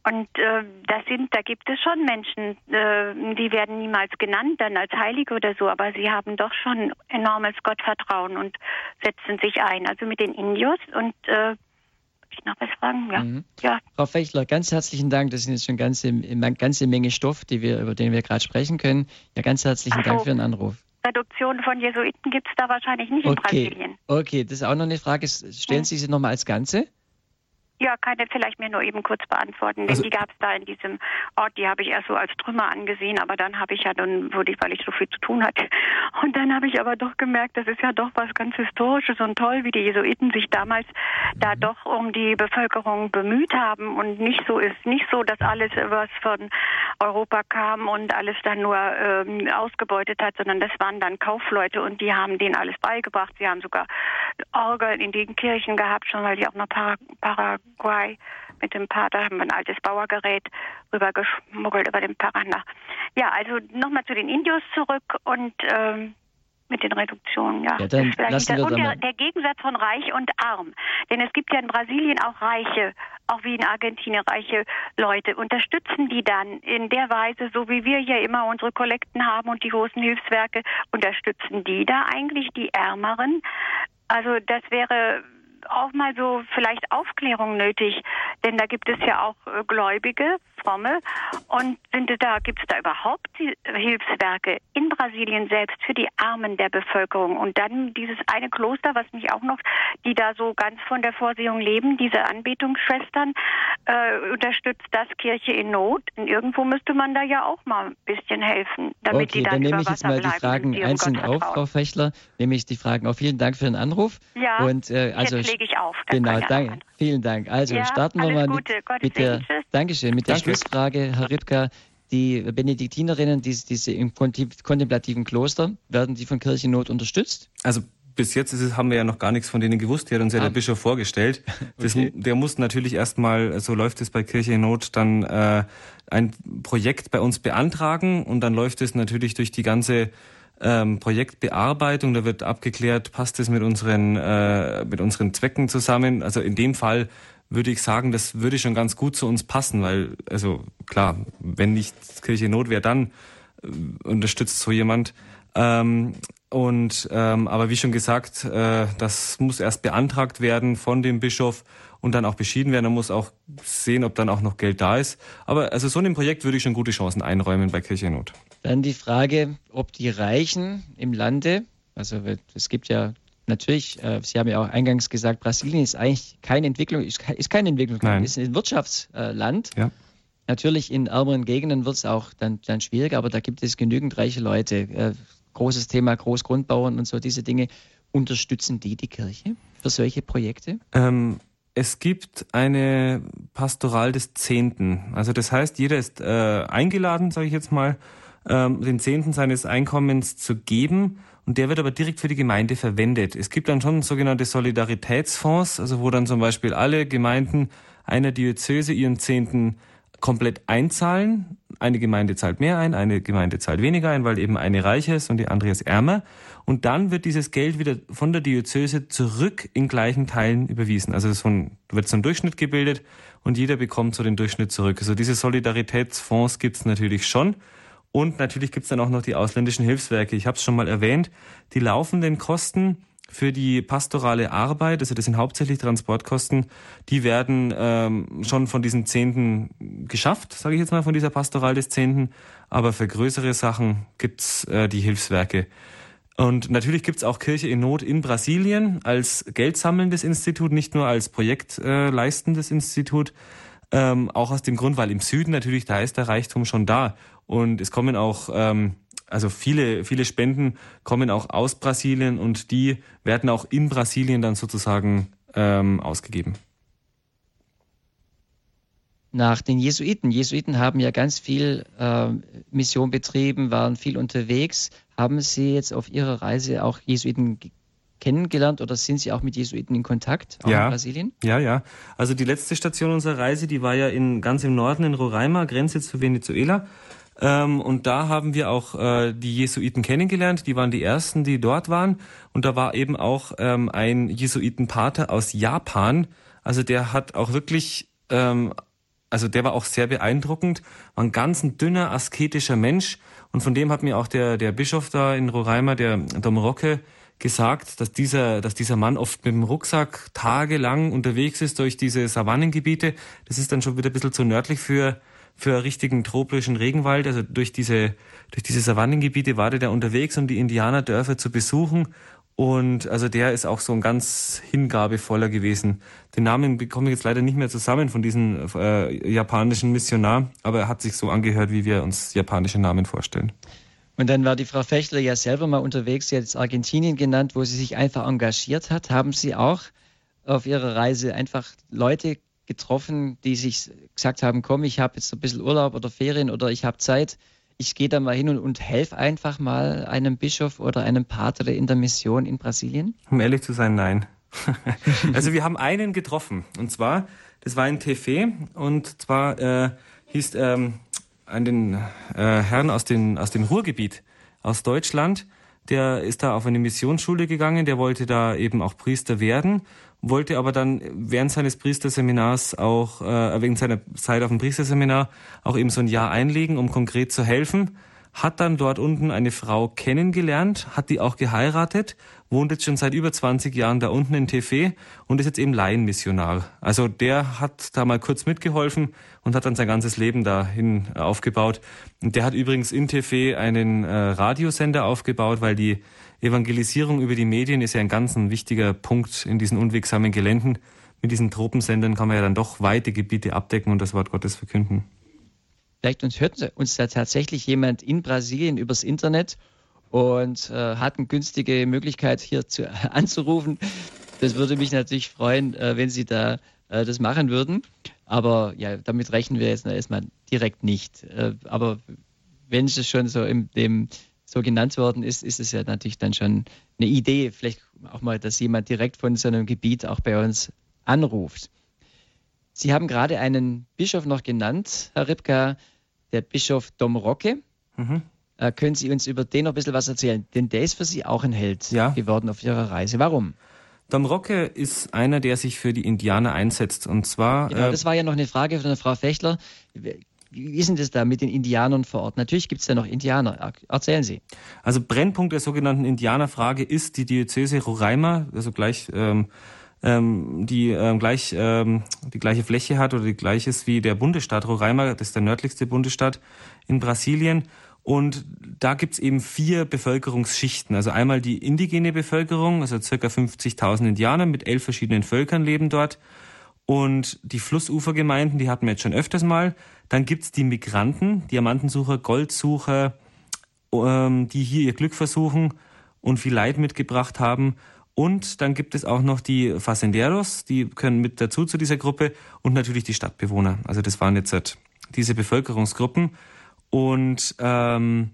Und äh, das sind, da gibt es schon Menschen, äh, die werden niemals genannt dann als Heilige oder so, aber sie haben doch schon enormes Gottvertrauen und setzen sich ein. Also mit den Indios und äh, ich noch was fragen? Ja. Mhm. ja. Frau Fechler, ganz herzlichen Dank. Das sind jetzt schon ganze, eine ganze Menge Stoff, die wir, über den wir gerade sprechen können. Ja, ganz herzlichen so. Dank für den Anruf. Reduktion von Jesuiten gibt es da wahrscheinlich nicht in Okay, Brasilien. okay, das ist auch noch eine Frage. Stellen. Sie sie nochmal als Ganze? Ja, kann ich vielleicht mir nur eben kurz beantworten. Denn Also- die gab es da in diesem Ort, die habe ich erst so als Trümmer angesehen, aber dann habe ich ja dann, wurde ich, weil ich so viel zu tun hatte. Und dann habe ich aber doch gemerkt, das ist ja doch was ganz Historisches und toll, wie die Jesuiten sich damals da Mhm. doch um die Bevölkerung bemüht haben und nicht so ist, nicht so, dass alles, was von Europa kam und alles dann nur ähm, ausgebeutet hat, sondern das waren dann Kaufleute und die haben denen alles beigebracht. Sie haben sogar Orgeln in den Kirchen gehabt, schon weil die auch noch Para Paraguay mit dem Pater haben ein altes Bauergerät rübergeschmuggelt über den Paraná. Ja, also nochmal zu den Indios zurück und ähm, mit den Reduktionen, ja. Ja, dann lassen wir und der, der Gegensatz von reich und arm. Denn es gibt ja in Brasilien auch Reiche, auch wie in Argentinien reiche Leute. Unterstützen die dann in der Weise, so wie wir hier immer unsere Kollekten haben und die großen Hilfswerke, unterstützen die da eigentlich die Ärmeren? Also das wäre auch mal so vielleicht Aufklärung nötig, denn da gibt es ja auch äh, Gläubige, fromme und sind da gibt es da überhaupt Hilfswerke in Brasilien selbst für die Armen der Bevölkerung und dann dieses eine Kloster, was mich auch noch, die da so ganz von der Vorsehung leben, diese Anbetungsschwestern äh, unterstützt das Kirche in Not und irgendwo müsste man da ja auch mal ein bisschen helfen, damit okay, die dann, dann nehme über ich jetzt Wasser mal die Fragen einzeln auf. Frau Fechler. Nehme ich die Fragen auf. Vielen Dank für den Anruf. Ja, Und äh, also lege ich auf. dann Genau, ja danke. Vielen Dank. Also Ja, starten wir mal Gute. mit, mit der. Dankeschön, mit der Danke. Schlussfrage, Herr Ripka. Die Benediktinerinnen, die, diese im kontemplativen Kloster, werden die von Kirchennot unterstützt? Also bis jetzt ist es, haben wir ja noch gar nichts von denen gewusst. Die hat uns ja Ah. der Bischof vorgestellt. Das, Okay. Der muss natürlich erstmal, so läuft es bei Kirche in Not, dann äh, ein Projekt bei uns beantragen und dann läuft es natürlich durch die ganze ähm, Projektbearbeitung. Da wird abgeklärt, passt es mit unseren, äh, mit unseren Zwecken zusammen. Also in dem Fall würde ich sagen, das würde schon ganz gut zu uns passen, weil, also klar, wenn nicht Kirche Not wäre, dann äh, unterstützt so jemand. Ähm, und ähm, aber wie schon gesagt, äh, das muss erst beantragt werden von dem Bischof und dann auch beschieden werden. Man muss auch sehen, ob dann auch noch Geld da ist. Aber also so einem Projekt würde ich schon gute Chancen einräumen bei Kirche Not. Dann die Frage, ob die Reichen im Lande, also es gibt ja natürlich, äh, Sie haben ja auch eingangs gesagt, Brasilien ist eigentlich keine Entwicklung, ist, ist kein Entwicklungsland, ist ein Wirtschaftsland. Ja. Natürlich in ärmeren Gegenden wird es auch dann, dann schwieriger, aber da gibt es genügend reiche Leute. Äh, großes Thema Großgrundbauern und so diese Dinge. Unterstützen die die Kirche für solche Projekte? Ähm, es gibt eine Pastoral des Zehnten. Also das heißt, jeder ist äh, eingeladen, sage ich jetzt mal, ähm, den Zehnten seines Einkommens zu geben und der wird aber direkt für die Gemeinde verwendet. Es gibt dann schon sogenannte Solidaritätsfonds, also wo dann zum Beispiel alle Gemeinden einer Diözese ihren Zehnten komplett einzahlen. Eine Gemeinde zahlt mehr ein, eine Gemeinde zahlt weniger ein, weil eben eine reicher ist und die andere ist ärmer. Und dann wird dieses Geld wieder von der Diözese zurück in gleichen Teilen überwiesen. Also so ein, wird so ein Durchschnitt gebildet und jeder bekommt so den Durchschnitt zurück. Also diese Solidaritätsfonds gibt's natürlich schon. Und natürlich gibt's dann auch noch die ausländischen Hilfswerke. Ich habe es schon mal erwähnt. Die laufenden Kosten für die pastorale Arbeit, also das sind hauptsächlich Transportkosten, die werden ähm, schon von diesen Zehnten geschafft, sage ich jetzt mal, von dieser Pastoral des Zehnten. Aber für größere Sachen gibt's äh, die Hilfswerke. Und natürlich gibt's auch Kirche in Not in Brasilien als geldsammelndes Institut, nicht nur als projektleistendes äh, Institut. Ähm, auch aus dem Grund, weil im Süden natürlich, da ist der Reichtum schon da. Und es kommen auch ähm, also viele, viele Spenden kommen auch aus Brasilien und die werden auch in Brasilien dann sozusagen ähm, ausgegeben. Nach den Jesuiten. Jesuiten haben ja ganz viel äh, Mission betrieben, waren viel unterwegs. Haben Sie jetzt auf Ihrer Reise auch Jesuiten kennengelernt oder sind Sie auch mit Jesuiten in Kontakt, auch ja. in Brasilien? Ja, ja. Also die letzte Station unserer Reise, die war ja in, ganz im Norden in Roraima, Grenze zu Venezuela. Ähm, und da haben wir auch äh, die Jesuiten kennengelernt. Die waren die ersten, die dort waren. Und da war eben auch ähm, ein Jesuitenpater aus Japan. Also der hat auch wirklich, ähm, also der war auch sehr beeindruckend. War ein ganz dünner, asketischer Mensch. Und von dem hat mir auch der, der Bischof da in Roraima, der Dom Rocke, gesagt, dass dieser, dass dieser Mann oft mit dem Rucksack tagelang unterwegs ist durch diese Savannengebiete. Das ist dann schon wieder ein bisschen zu nördlich für für richtigen tropischen Regenwald. Also durch diese, durch diese Savannengebiete war der unterwegs, um die Indianerdörfer zu besuchen. Und also der ist auch so ein ganz hingabevoller gewesen. Den Namen bekomme ich jetzt leider nicht mehr zusammen von diesem äh, japanischen Missionar, aber er hat sich so angehört, wie wir uns japanische Namen vorstellen. Und dann war die Frau Fechler ja selber mal unterwegs, sie hat jetzt Argentinien genannt, wo sie sich einfach engagiert hat. Haben Sie auch auf Ihrer Reise einfach Leute getroffen, die sich gesagt haben, komm, ich habe jetzt ein bisschen Urlaub oder Ferien oder ich habe Zeit, ich gehe da mal hin und, und helfe einfach mal einem Bischof oder einem Pater in der Mission in Brasilien? Um ehrlich zu sein, nein. also wir haben einen getroffen. Und zwar, das war in Tefe. Und zwar äh, hieß ähm, einen äh, Herrn aus, den, aus dem Ruhrgebiet, aus Deutschland, der ist da auf eine Missionsschule gegangen, der wollte da eben auch Priester werden wollte aber dann während seines Priesterseminars auch, äh, wegen seiner Zeit auf dem Priesterseminar, auch eben so ein Jahr einlegen, um konkret zu helfen. Hat dann dort unten eine Frau kennengelernt, hat die auch geheiratet, wohnt jetzt schon seit über 20 Jahren da unten in TV und ist jetzt eben Laienmissionar. Also der hat da mal kurz mitgeholfen und hat dann sein ganzes Leben dahin aufgebaut. Und der hat übrigens in TV einen äh, Radiosender aufgebaut, weil die Evangelisierung über die Medien ist ja ein ganz ein wichtiger Punkt in diesen unwegsamen Geländen. Mit diesen Tropensendern kann man ja dann doch weite Gebiete abdecken und das Wort Gottes verkünden. Vielleicht uns hört uns da tatsächlich jemand in Brasilien übers Internet und äh, hat eine günstige Möglichkeit hier zu, anzurufen. Das würde mich natürlich freuen, äh, wenn Sie da äh, das machen würden. Aber ja, damit rechnen wir jetzt erstmal direkt nicht. Äh, aber wenn es schon so in dem so genannt worden ist, ist es ja natürlich dann schon eine Idee, vielleicht auch mal, dass jemand direkt von so einem Gebiet auch bei uns anruft. Sie haben gerade einen Bischof noch genannt, Herr Ripka, der Bischof Dom Rocke. Mhm. Äh, können Sie uns über den noch ein bisschen was erzählen? Denn der ist für Sie auch ein Held ja. geworden auf Ihrer Reise. Warum? Dom Rocke ist einer, der sich für die Indianer einsetzt. Und zwar. Genau, äh, das war ja noch eine Frage von der Frau Fechtler. Wie ist denn das da mit den Indianern vor Ort? Natürlich gibt es ja noch Indianer. Erzählen Sie. Also Brennpunkt der sogenannten Indianerfrage ist die Diözese Roraima, also gleich ähm, ähm, die ähm, gleich ähm, die gleiche Fläche hat oder die gleiche ist wie der Bundesstaat Roraima, das ist der nördlichste Bundesstaat in Brasilien. Und da gibt's eben vier Bevölkerungsschichten. Also einmal die indigene Bevölkerung, also circa 50.000 Indianer mit elf verschiedenen Völkern leben dort. Und die Flussufergemeinden, die hatten wir jetzt schon öfters mal. Dann gibt's die Migranten, Diamantensucher, Goldsucher, ähm, die hier ihr Glück versuchen und viel Leid mitgebracht haben. Und dann gibt es auch noch die Facenderos, die können mit dazu zu dieser Gruppe und natürlich die Stadtbewohner. Also das waren jetzt halt diese Bevölkerungsgruppen. Und ähm,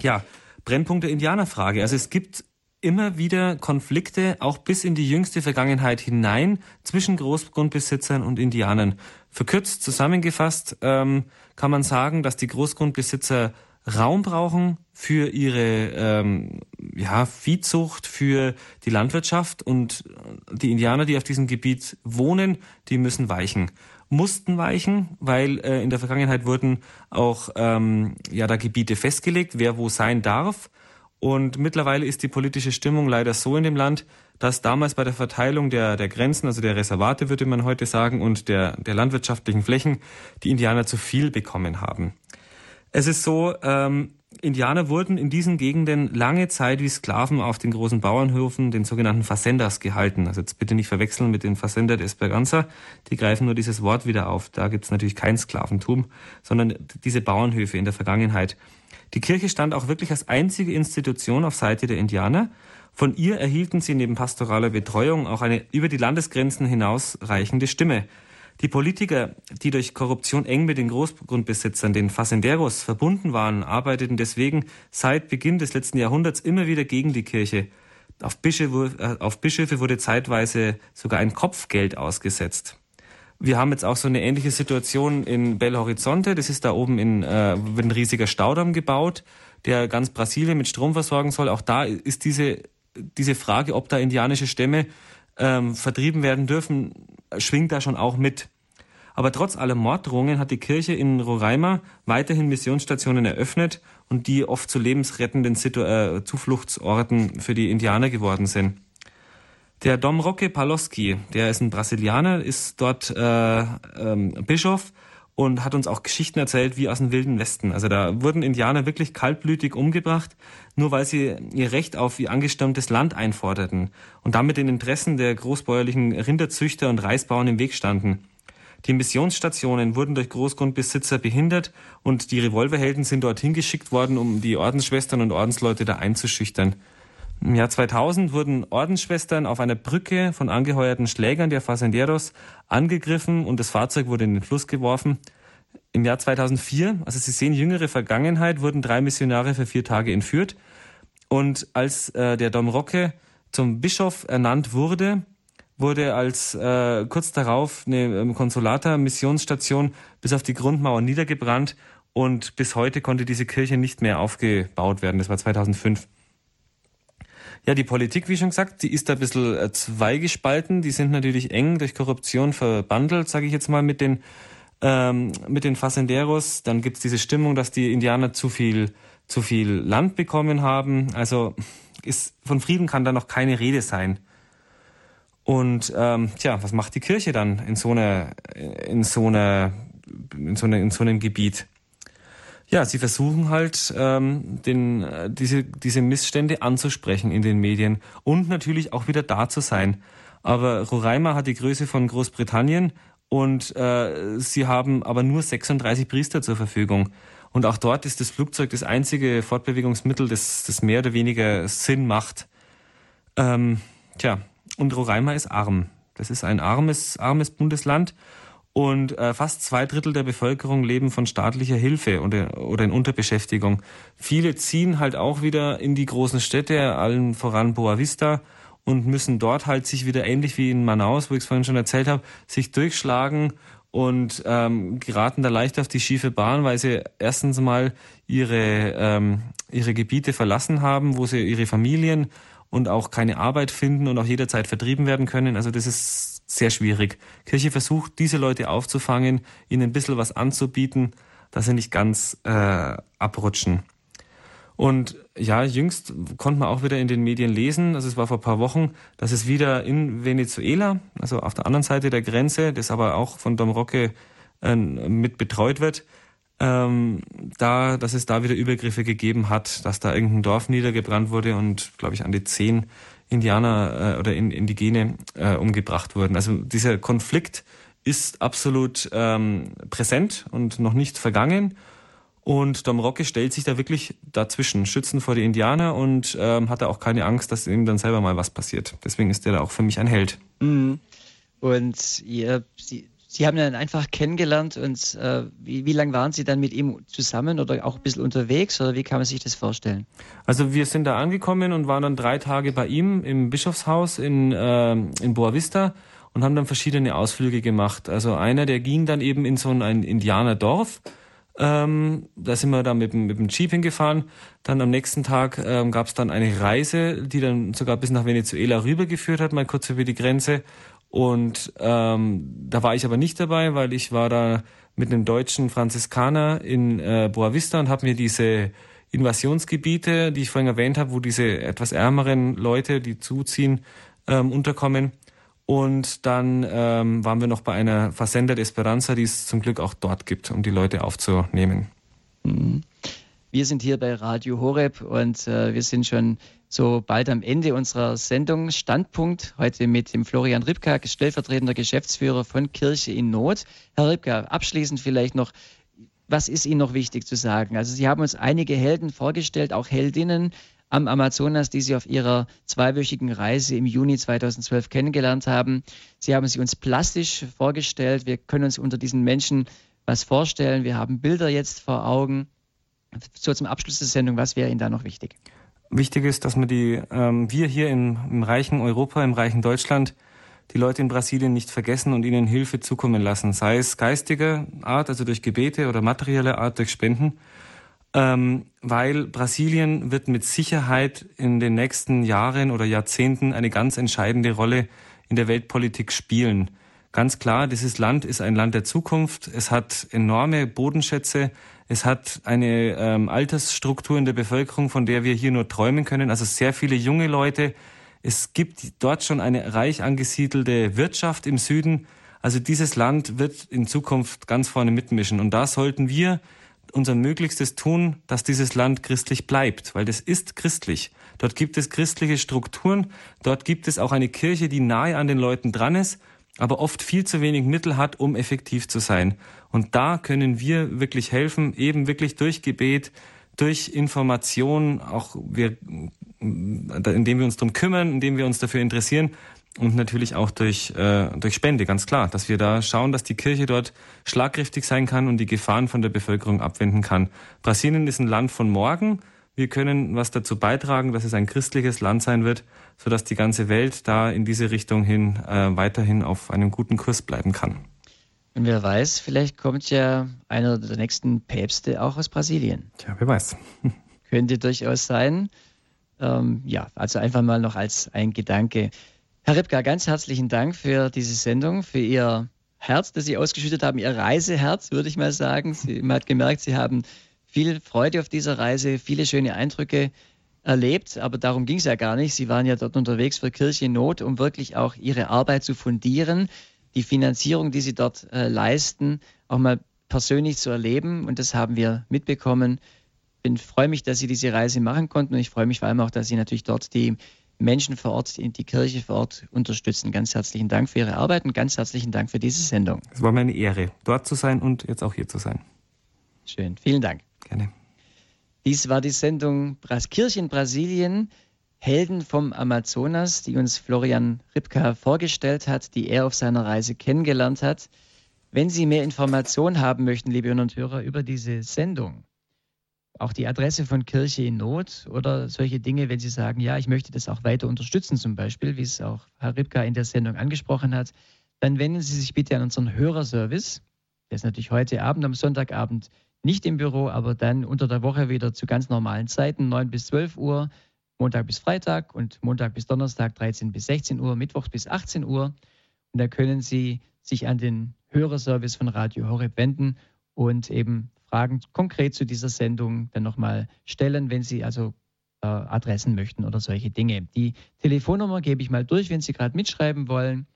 ja, Brennpunkt der Indianerfrage. Also es gibt immer wieder Konflikte, auch bis in die jüngste Vergangenheit hinein, zwischen Großgrundbesitzern und Indianern. Verkürzt zusammengefasst ähm, kann man sagen, dass die Großgrundbesitzer Raum brauchen für ihre ähm, ja, Viehzucht, für die Landwirtschaft und die Indianer, die auf diesem Gebiet wohnen, die müssen weichen. Mussten weichen, weil äh, in der Vergangenheit wurden auch ähm, ja, da Gebiete festgelegt, wer wo sein darf. Und mittlerweile ist die politische Stimmung leider so in dem Land, dass damals bei der Verteilung der, der Grenzen, also der Reservate, würde man heute sagen, und der, der landwirtschaftlichen Flächen, die Indianer zu viel bekommen haben. Es ist so, ähm, Indianer wurden in diesen Gegenden lange Zeit wie Sklaven auf den großen Bauernhöfen, den sogenannten Facendas, gehalten. Also jetzt bitte nicht verwechseln mit den Facenda de Esperanza. Die greifen nur dieses Wort wieder auf. Da gibt es natürlich kein Sklaventum, sondern diese Bauernhöfe in der Vergangenheit. Die Kirche stand auch wirklich als einzige Institution auf Seite der Indianer. Von ihr erhielten sie neben pastoraler Betreuung auch eine über die Landesgrenzen hinausreichende Stimme. Die Politiker, die durch Korruption eng mit den Großgrundbesitzern, den Facenderos, verbunden waren, arbeiteten deswegen seit Beginn des letzten Jahrhunderts immer wieder gegen die Kirche. Auf Bischöfe, äh, auf Bischöfe wurde zeitweise sogar ein Kopfgeld ausgesetzt. Wir haben jetzt auch so eine ähnliche Situation in Belo Horizonte. Das ist da oben in, äh, wird ein riesiger Staudamm gebaut, der ganz Brasilien mit Strom versorgen soll. Auch da ist diese, diese Frage, ob da indianische Stämme ähm, vertrieben werden dürfen, schwingt da schon auch mit. Aber trotz aller Morddrohungen hat die Kirche in Roraima weiterhin Missionsstationen eröffnet und die oft zu lebensrettenden Situ äh, Zufluchtsorten für die Indianer geworden sind. Der Dom Roque Paloski, der ist ein Brasilianer, ist dort äh, ähm, Bischof und hat uns auch Geschichten erzählt wie aus dem wilden Westen. Also da wurden Indianer wirklich kaltblütig umgebracht, nur weil sie ihr Recht auf ihr angestammtes Land einforderten und damit den Interessen der großbäuerlichen Rinderzüchter und Reisbauern im Weg standen. Die Missionsstationen wurden durch Großgrundbesitzer behindert und die Revolverhelden sind dorthin geschickt worden, um die Ordensschwestern und Ordensleute da einzuschüchtern. Im Jahr 2000 wurden Ordensschwestern auf einer Brücke von angeheuerten Schlägern der Facenderos angegriffen und das Fahrzeug wurde in den Fluss geworfen. Im Jahr 2004, also Sie sehen jüngere Vergangenheit, wurden drei Missionare für vier Tage entführt. Und als äh, der Dom Rocke zum Bischof ernannt wurde, wurde als äh, kurz darauf eine ähm, Konsulata-Missionsstation bis auf die Grundmauer niedergebrannt und bis heute konnte diese Kirche nicht mehr aufgebaut werden. Das war 2005. Ja, die Politik, wie schon gesagt, die ist da ein bisschen äh, zweigespalten. Die sind natürlich eng durch Korruption verbandelt, sage ich jetzt mal, mit den, ähm, mit den Facenderos. Dann gibt's diese Stimmung, dass die Indianer zu viel, zu viel Land bekommen haben. Also ist, von Frieden kann da noch keine Rede sein. Und ähm, tja, was macht die Kirche dann in so einer, in so einer, in so, einer, in so einem Gebiet? Ja, sie versuchen halt, ähm, den, äh, diese, diese Missstände anzusprechen in den Medien und natürlich auch wieder da zu sein. Aber Roraima hat die Größe von Großbritannien und äh, sie haben aber nur 36 Priester zur Verfügung. Und auch dort ist das Flugzeug das einzige Fortbewegungsmittel, das, das mehr oder weniger Sinn macht. Ähm, tja, und Roraima ist arm. Das ist ein armes, armes Bundesland und äh, fast zwei Drittel der Bevölkerung leben von staatlicher Hilfe oder, oder in Unterbeschäftigung. Viele ziehen halt auch wieder in die großen Städte, allen voran Boa Vista, und müssen dort halt sich wieder ähnlich wie in Manaus, wo ich es vorhin schon erzählt habe, sich durchschlagen und ähm, geraten da leicht auf die schiefe Bahn, weil sie erstens mal ihre, ähm, ihre Gebiete verlassen haben, wo sie ihre Familien und auch keine Arbeit finden und auch jederzeit vertrieben werden können. Also das ist sehr schwierig. Kirche versucht, diese Leute aufzufangen, ihnen ein bisschen was anzubieten, dass sie nicht ganz äh, abrutschen. Und ja, jüngst konnte man auch wieder in den Medien lesen, also es war vor ein paar Wochen, dass es wieder in Venezuela, also auf der anderen Seite der Grenze, das aber auch von Dom Roque äh, mit betreut wird, ähm, da, dass es da wieder Übergriffe gegeben hat, dass da irgendein Dorf niedergebrannt wurde und, glaube ich, an die zehn Indianer äh, oder in, Indigene äh, umgebracht wurden. Also dieser Konflikt ist absolut ähm, präsent und noch nicht vergangen. Und Dom Rocke stellt sich da wirklich dazwischen, schützen vor die Indianer und ähm, hat da auch keine Angst, dass ihm dann selber mal was passiert. Deswegen ist er da auch für mich ein Held. Mhm. Und ihr, Sie, Sie haben ihn einfach kennengelernt und äh, wie, wie lange waren Sie dann mit ihm zusammen oder auch ein bisschen unterwegs oder wie kann man sich das vorstellen? Also wir sind da angekommen und waren dann drei Tage bei ihm im Bischofshaus in, äh, in Boa Vista und haben dann verschiedene Ausflüge gemacht. Also einer, der ging dann eben in so ein Indianerdorf ähm, da sind wir dann mit, mit dem Jeep hingefahren. Dann am nächsten Tag ähm, gab es dann eine Reise, die dann sogar bis nach Venezuela rübergeführt hat, mal kurz über die Grenze. Und ähm, da war ich aber nicht dabei, weil ich war da mit einem deutschen Franziskaner in äh, Boa Vista und habe mir diese Invasionsgebiete, die ich vorhin erwähnt habe, wo diese etwas ärmeren Leute, die zuziehen, ähm, unterkommen, und dann ähm, waren wir noch bei einer Fazenda de Esperanza, die es zum Glück auch dort gibt, um die Leute aufzunehmen. Mhm. Wir sind hier bei Radio Horeb und äh, wir sind schon so bald am Ende unserer Sendung. Standpunkt heute mit dem Florian Ripka, stellvertretender Geschäftsführer von Kirche in Not. Herr Ripka, abschließend vielleicht noch, was ist Ihnen noch wichtig zu sagen? Also Sie haben uns einige Helden vorgestellt, auch Heldinnen, am Amazonas, die Sie auf Ihrer zweiwöchigen Reise im Juni 2012 kennengelernt haben. Sie haben sie uns plastisch vorgestellt. Wir können uns unter diesen Menschen was vorstellen. Wir haben Bilder jetzt vor Augen. So zum Abschluss der Sendung, was wäre Ihnen da noch wichtig? Wichtig ist, dass wir die, ähm, wir hier im, im reichen Europa, im reichen Deutschland, die Leute in Brasilien nicht vergessen und ihnen Hilfe zukommen lassen, sei es geistiger Art, also durch Gebete oder materielle Art durch Spenden ähm, weil Brasilien wird mit Sicherheit in den nächsten Jahren oder Jahrzehnten eine ganz entscheidende Rolle in der Weltpolitik spielen. Ganz klar, dieses Land ist ein Land der Zukunft. Es hat enorme Bodenschätze. Es hat eine ähm, Altersstruktur in der Bevölkerung, von der wir hier nur träumen können. Also sehr viele junge Leute. Es gibt dort schon eine reich angesiedelte Wirtschaft im Süden. Also dieses Land wird in Zukunft ganz vorne mitmischen. Und da sollten wir unser Möglichstes tun, dass dieses Land christlich bleibt, weil das ist christlich. Dort gibt es christliche Strukturen, dort gibt es auch eine Kirche, die nahe an den Leuten dran ist, aber oft viel zu wenig Mittel hat, um effektiv zu sein. Und da können wir wirklich helfen, eben wirklich durch Gebet, durch Information, auch wir, indem wir uns darum kümmern, indem wir uns dafür interessieren, und natürlich auch durch, äh, durch Spende, ganz klar, dass wir da schauen, dass die Kirche dort schlagkräftig sein kann und die Gefahren von der Bevölkerung abwenden kann. Brasilien ist ein Land von morgen. Wir können was dazu beitragen, dass es ein christliches Land sein wird, sodass die ganze Welt da in diese Richtung hin äh, weiterhin auf einem guten Kurs bleiben kann. Und wer weiß, vielleicht kommt ja einer der nächsten Päpste auch aus Brasilien. Tja, wer weiß. Könnte durchaus sein. Ähm, ja, also einfach mal noch als ein Gedanke. Herr Ripka, ganz herzlichen Dank für diese Sendung, für Ihr Herz, das Sie ausgeschüttet haben, Ihr Reiseherz, würde ich mal sagen. Sie, man hat gemerkt, Sie haben viel Freude auf dieser Reise, viele schöne Eindrücke erlebt, aber darum ging es ja gar nicht. Sie waren ja dort unterwegs für Kirche Not, um wirklich auch Ihre Arbeit zu fundieren, die Finanzierung, die Sie dort äh, leisten, auch mal persönlich zu erleben. Und das haben wir mitbekommen. Ich freue mich, dass Sie diese Reise machen konnten und ich freue mich vor allem auch, dass Sie natürlich dort die Menschen vor Ort, die die Kirche vor Ort unterstützen. Ganz herzlichen Dank für Ihre Arbeit und ganz herzlichen Dank für diese Sendung. Es war mir eine Ehre, dort zu sein und jetzt auch hier zu sein. Schön, vielen Dank. Gerne. Dies war die Sendung Kirche in Brasilien, Helden vom Amazonas, die uns Florian Ripka vorgestellt hat, die er auf seiner Reise kennengelernt hat. Wenn Sie mehr Informationen haben möchten, liebe Hörer und Hörer, über diese Sendung, auch die Adresse von Kirche in Not oder solche Dinge, wenn Sie sagen, ja, ich möchte das auch weiter unterstützen, zum Beispiel, wie es auch Herr Ripka in der Sendung angesprochen hat, dann wenden Sie sich bitte an unseren Hörerservice. Der ist natürlich heute Abend, am Sonntagabend nicht im Büro, aber dann unter der Woche wieder zu ganz normalen Zeiten, 9 bis 12 Uhr, Montag bis Freitag und Montag bis Donnerstag 13 bis 16 Uhr, Mittwochs bis 18 Uhr. Und da können Sie sich an den Hörerservice von Radio Horeb wenden und eben Fragen konkret zu dieser Sendung dann nochmal stellen, wenn Sie also äh, Adressen möchten oder solche Dinge. Die Telefonnummer gebe ich mal durch, wenn Sie gerade mitschreiben wollen.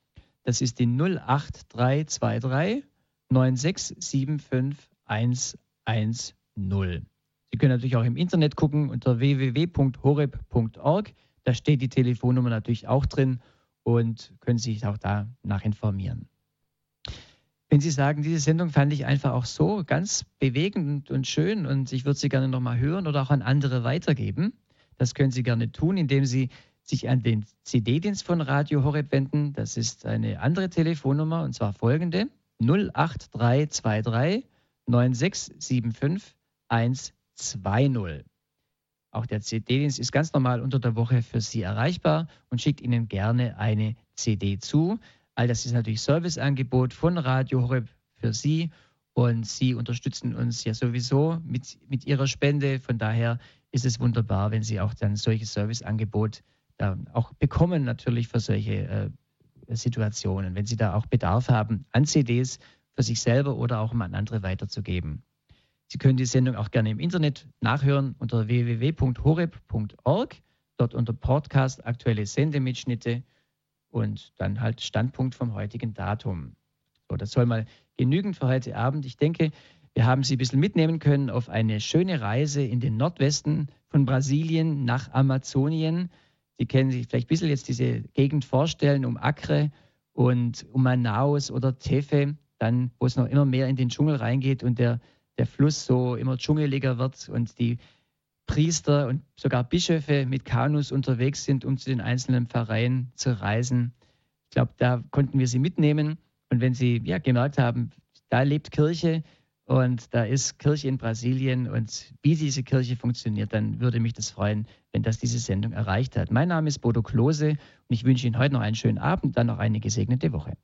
Das ist die 08323 9675110. Sie können natürlich auch im Internet gucken unter www.horeb.org. Da steht die Telefonnummer natürlich auch drin und können sich auch da nachinformieren. Wenn Sie sagen, diese Sendung fand ich einfach auch so ganz bewegend und schön und ich würde sie gerne nochmal hören oder auch an andere weitergeben, das können Sie gerne tun, indem Sie sich an den CD-Dienst von Radio Horeb wenden. Das ist eine andere Telefonnummer und zwar folgende 08323 9675 120. Auch der CD-Dienst ist ganz normal unter der Woche für Sie erreichbar und schickt Ihnen gerne eine CD zu. All das ist natürlich Serviceangebot von Radio Horeb für Sie und Sie unterstützen uns ja sowieso mit, mit Ihrer Spende. Von daher ist es wunderbar, wenn Sie auch dann solches Serviceangebot äh, auch bekommen, natürlich für solche äh, Situationen, wenn Sie da auch Bedarf haben an CDs für sich selber oder auch um an andere weiterzugeben. Sie können die Sendung auch gerne im Internet nachhören unter www.horeb.org, dort unter Podcast aktuelle Sendemitschnitte und dann halt Standpunkt vom heutigen Datum. So, das soll mal genügen für heute Abend. Ich denke, wir haben Sie ein bisschen mitnehmen können auf eine schöne Reise in den Nordwesten von Brasilien nach Amazonien. Sie können sich vielleicht ein bisschen jetzt diese Gegend vorstellen, um Acre und um Manaus oder Tefe, dann, wo es noch immer mehr in den Dschungel reingeht und der, der Fluss so immer dschungeliger wird und die Priester und sogar Bischöfe mit Kanus unterwegs sind, um zu den einzelnen Pfarreien zu reisen. Ich glaube, da konnten wir sie mitnehmen. Und wenn Sie ja, gemerkt haben, da lebt Kirche und da ist Kirche in Brasilien und wie diese Kirche funktioniert, dann würde mich das freuen, wenn das diese Sendung erreicht hat. Mein Name ist Bodo Klose und ich wünsche Ihnen heute noch einen schönen Abend, dann noch eine gesegnete Woche.